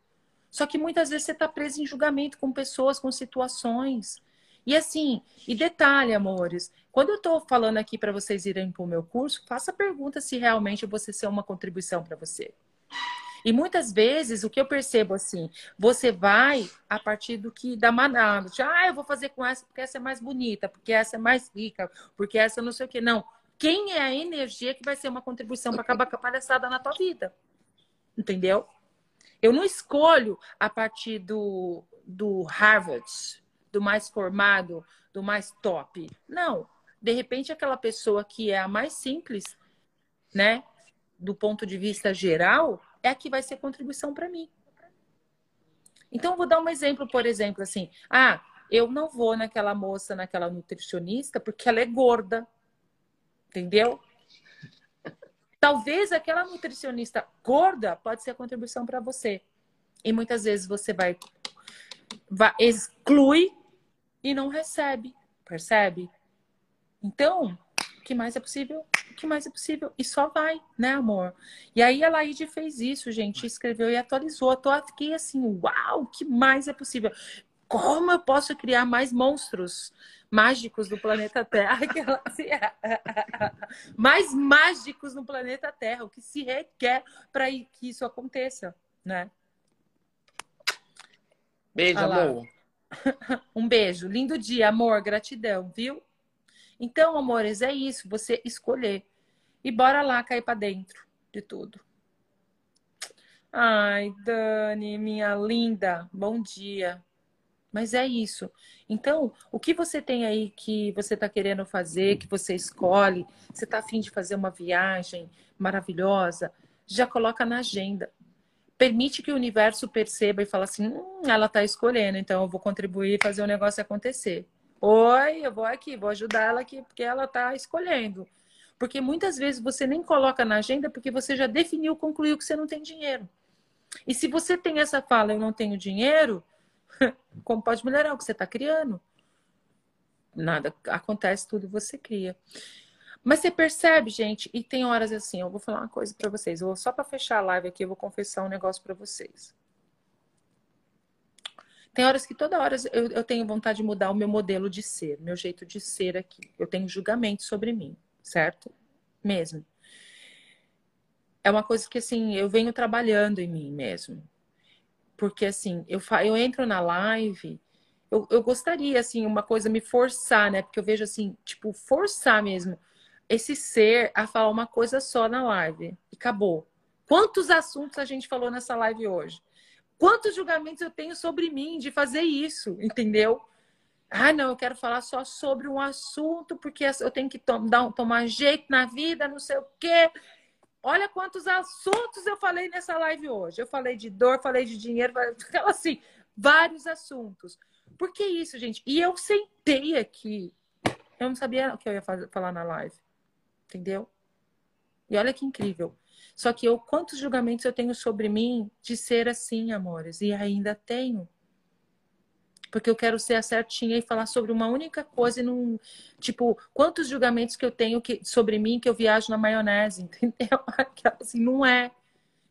Só que muitas vezes você está preso em julgamento com pessoas, com situações. E assim, e detalhe, amores, quando eu estou falando aqui para vocês irem para o meu curso, faça a pergunta se realmente você ser uma contribuição para você. E muitas vezes o que eu percebo assim, você vai a partir do que da manada, ah, eu vou fazer com essa porque essa é mais bonita, porque essa é mais rica, porque essa não sei o que. Não, quem é a energia que vai ser uma contribuição para acabar com a palhaçada na tua vida. Entendeu? Eu não escolho a partir do, do Harvard, do mais formado, do mais top. Não. De repente, aquela pessoa que é a mais simples, né? Do ponto de vista geral, é a que vai ser contribuição para mim. Então, vou dar um exemplo, por exemplo, assim. Ah, eu não vou naquela moça, naquela nutricionista, porque ela é gorda. Entendeu? Talvez aquela nutricionista gorda pode ser a contribuição para você. E muitas vezes você vai, vai exclui e não recebe, percebe? Então, o que mais é possível? O que mais é possível? E só vai, né, amor? E aí a Laide fez isso, gente, escreveu e atualizou. Eu fiquei assim, uau, o que mais é possível? Como eu posso criar mais monstros? mágicos do planeta Terra, assim, mais mágicos no planeta Terra, o que se requer para que isso aconteça, né? Beijo, amor. Um beijo, lindo dia, amor, gratidão, viu? Então, amores, é isso, você escolher e bora lá cair para dentro de tudo. Ai, Dani, minha linda, bom dia. Mas é isso. Então, o que você tem aí que você está querendo fazer, que você escolhe, você está afim de fazer uma viagem maravilhosa, já coloca na agenda. Permite que o universo perceba e fala assim: hum, ela está escolhendo, então eu vou contribuir e fazer o negócio acontecer. Oi, eu vou aqui, vou ajudar ela aqui, porque ela está escolhendo. Porque muitas vezes você nem coloca na agenda porque você já definiu, concluiu que você não tem dinheiro. E se você tem essa fala, eu não tenho dinheiro, como pode melhorar o que você está criando? Nada acontece, tudo você cria. Mas você percebe, gente, e tem horas assim, eu vou falar uma coisa para vocês. Eu vou, só para fechar a live aqui, eu vou confessar um negócio para vocês. Tem horas que toda hora eu, eu, tenho vontade de mudar o meu modelo de ser, meu jeito de ser aqui. Eu tenho julgamento sobre mim, certo? Mesmo. É uma coisa que assim, eu venho trabalhando em mim mesmo. Porque, assim, eu, eu entro na live, eu, eu gostaria, assim, uma coisa me forçar, né? Porque eu vejo, assim, tipo, forçar mesmo esse ser a falar uma coisa só na live. E acabou. Quantos assuntos a gente falou nessa live hoje? Quantos julgamentos eu tenho sobre mim de fazer isso, entendeu? Ah, não, eu quero falar só sobre um assunto, porque eu tenho que tom dar, tomar jeito na vida, não sei o quê. Olha quantos assuntos eu falei nessa live hoje. Eu falei de dor, falei de dinheiro, falei assim, vários assuntos. Por que isso, gente? E eu sentei aqui. Eu não sabia o que eu ia falar na live. Entendeu? E olha que incrível. Só que eu, quantos julgamentos eu tenho sobre mim de ser assim, amores? E ainda tenho porque eu quero ser a certinha e falar sobre uma única coisa e não. Tipo, quantos julgamentos que eu tenho que, sobre mim que eu viajo na maionese, entendeu? Assim, não é.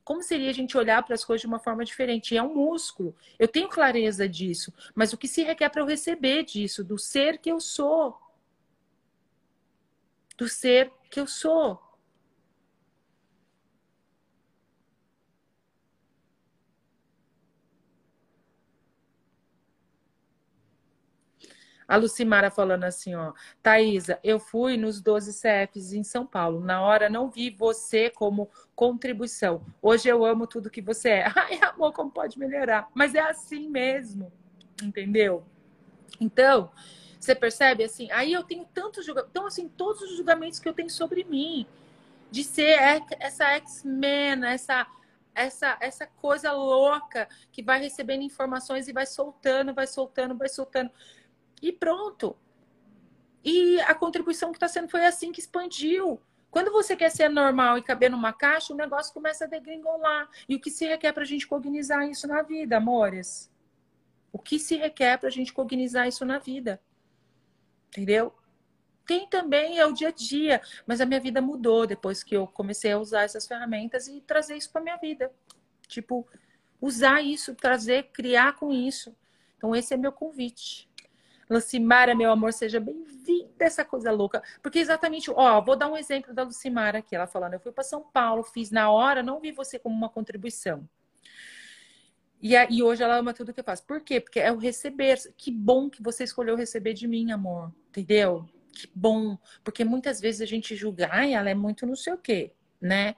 Como seria a gente olhar para as coisas de uma forma diferente? E é um músculo. Eu tenho clareza disso. Mas o que se requer para eu receber disso? Do ser que eu sou. Do ser que eu sou. A Lucimara falando assim, ó. Thaisa, eu fui nos 12 CFs em São Paulo. Na hora não vi você como contribuição. Hoje eu amo tudo que você é. Ai, amor, como pode melhorar? Mas é assim mesmo. Entendeu? Então, você percebe assim? Aí eu tenho tantos julgamentos. Então, assim, todos os julgamentos que eu tenho sobre mim. De ser essa X-Men, essa essa, essa coisa louca que vai recebendo informações e vai soltando, vai soltando, vai soltando. E pronto. E a contribuição que está sendo foi assim que expandiu. Quando você quer ser normal e caber numa caixa, o negócio começa a degringolar. E o que se requer para a gente cognizar isso na vida, amores? O que se requer para a gente cognizar isso na vida? Entendeu? Tem também é o dia a dia, mas a minha vida mudou depois que eu comecei a usar essas ferramentas e trazer isso para minha vida. Tipo, usar isso, trazer, criar com isso. Então, esse é meu convite. Lucimara, meu amor, seja bem-vinda essa coisa louca. Porque exatamente, ó, vou dar um exemplo da Lucimara aqui, ela falando, eu fui para São Paulo, fiz na hora, não vi você como uma contribuição. E, a, e hoje ela ama tudo que eu faço. Por quê? Porque é o receber. Que bom que você escolheu receber de mim, amor. Entendeu? Que bom. Porque muitas vezes a gente julga, ai, ela é muito não sei o quê, né?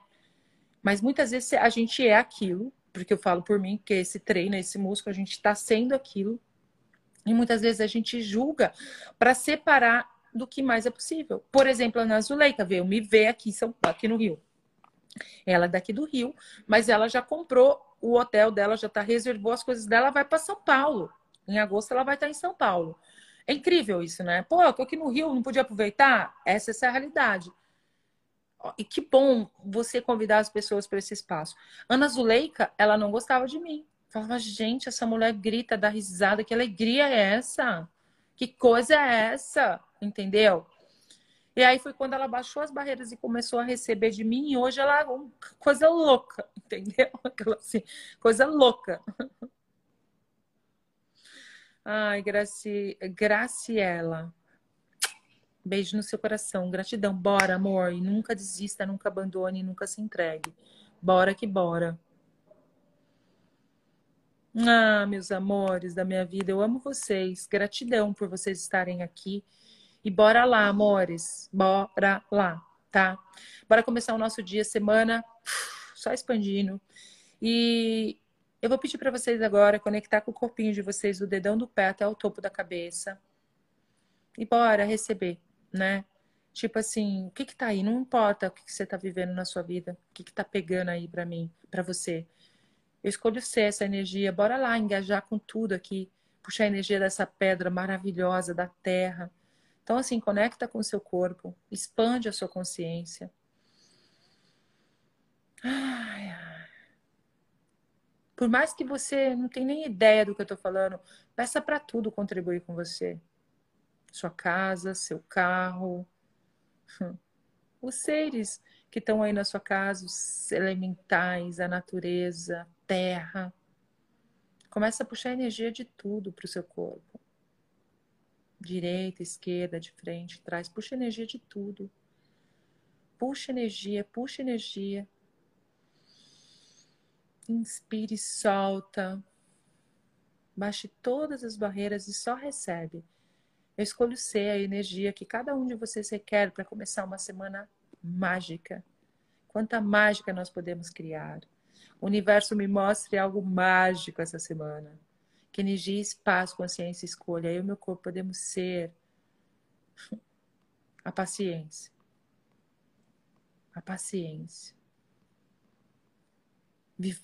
Mas muitas vezes a gente é aquilo, porque eu falo por mim, que esse treino, esse músculo, a gente está sendo aquilo e muitas vezes a gente julga para separar do que mais é possível. Por exemplo, a Ana Zuleika veio me ver aqui, São, aqui no Rio. Ela é daqui do Rio, mas ela já comprou o hotel dela, já tá, reservou as coisas dela, vai para São Paulo. Em agosto ela vai estar em São Paulo. É incrível isso, né? Pô, eu tô aqui no Rio, não podia aproveitar? Essa, essa é a realidade. E que bom você convidar as pessoas para esse espaço. Ana Zuleika, ela não gostava de mim. Falava, gente, essa mulher grita, dá risada, que alegria é essa? Que coisa é essa? Entendeu? E aí foi quando ela baixou as barreiras e começou a receber de mim, e hoje ela é coisa louca, entendeu? Aquela assim, coisa louca. Ai, Graci... Graciela. Beijo no seu coração. Gratidão. Bora, amor. E nunca desista, nunca abandone, nunca se entregue. Bora que bora. Ah, meus amores da minha vida, eu amo vocês. Gratidão por vocês estarem aqui. E bora lá, amores. Bora lá, tá? Bora começar o nosso dia, semana, só expandindo. E eu vou pedir para vocês agora conectar com o corpinho de vocês, do dedão do pé até o topo da cabeça. E bora receber, né? Tipo assim, o que que tá aí? Não importa o que, que você tá vivendo na sua vida. O que que tá pegando aí para mim, para você. Eu escolho ser essa energia. Bora lá engajar com tudo aqui. Puxar a energia dessa pedra maravilhosa da terra. Então, assim, conecta com o seu corpo. Expande a sua consciência. Ai, ai. Por mais que você não tenha nem ideia do que eu estou falando, peça para tudo contribuir com você. Sua casa, seu carro, os seres que estão aí na sua casa, os elementais, a natureza, terra. Começa a puxar energia de tudo para o seu corpo. Direita, esquerda, de frente, trás. Puxa energia de tudo. Puxa energia, puxa energia. Inspire, solta. Baixe todas as barreiras e só recebe. Eu escolho ser a energia que cada um de vocês requer para começar uma semana mágica. Quanta mágica nós podemos criar. O universo me mostre algo mágico essa semana. Que energia, espaço, consciência, escolha. Eu e meu corpo podemos ser a paciência. A paciência.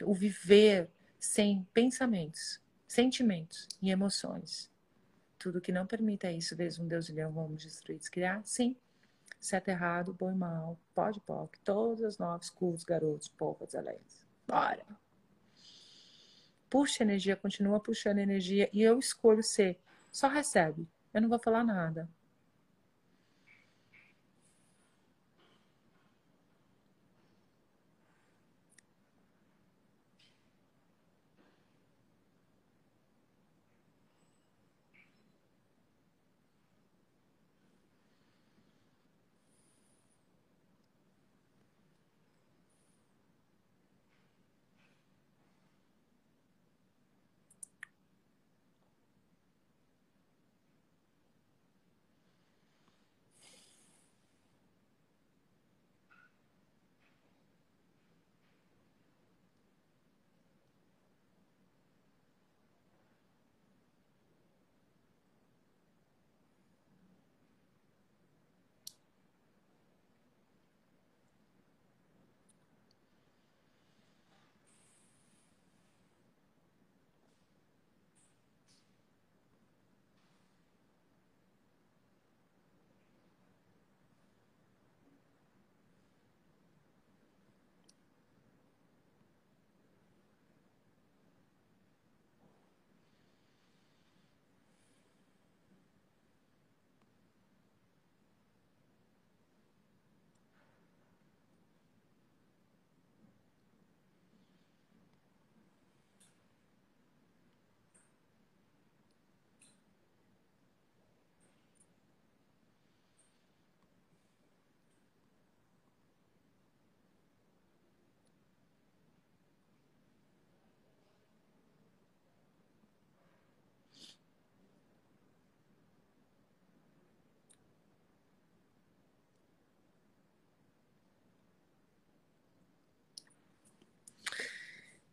O viver sem pensamentos, sentimentos e emoções. Tudo que não permita isso, vezes um Deus leão, vamos destruir, criar, sim certo, errado, bom e mal, pode, pode, todas as nove, curvos, garotos, povas, alegres. Bora! Puxa energia, continua puxando energia e eu escolho ser. Só recebe. Eu não vou falar nada.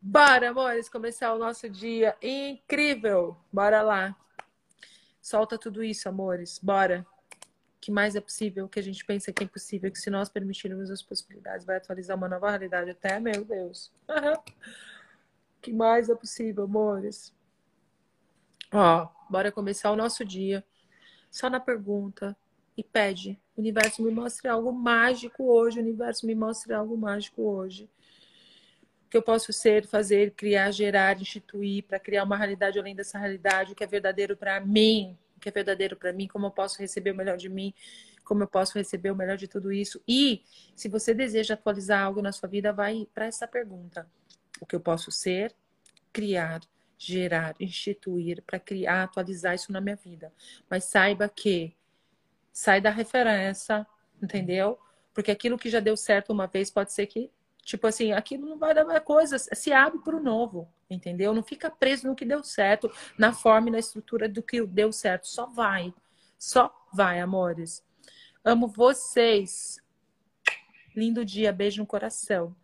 Bora, amores, começar o nosso dia incrível. Bora lá. Solta tudo isso, amores. Bora. O que mais é possível? O que a gente pensa que é impossível? Que se nós permitirmos as possibilidades, vai atualizar uma nova realidade. Até, meu Deus. O que mais é possível, amores? Ó, bora começar o nosso dia. Só na pergunta. E pede. Universo me mostre algo mágico hoje. Universo me mostre algo mágico hoje que eu posso ser, fazer, criar, gerar, instituir, para criar uma realidade além dessa realidade, o que é verdadeiro para mim, o que é verdadeiro para mim, como eu posso receber o melhor de mim, como eu posso receber o melhor de tudo isso. E se você deseja atualizar algo na sua vida, vai para essa pergunta: o que eu posso ser, criar, gerar, instituir, para criar, atualizar isso na minha vida. Mas saiba que sai da referência, entendeu? Porque aquilo que já deu certo uma vez pode ser que Tipo assim, aquilo não vai dar mais coisas, se abre para o novo, entendeu? Não fica preso no que deu certo, na forma e na estrutura do que deu certo. Só vai. Só vai, amores. Amo vocês. Lindo dia, beijo no coração.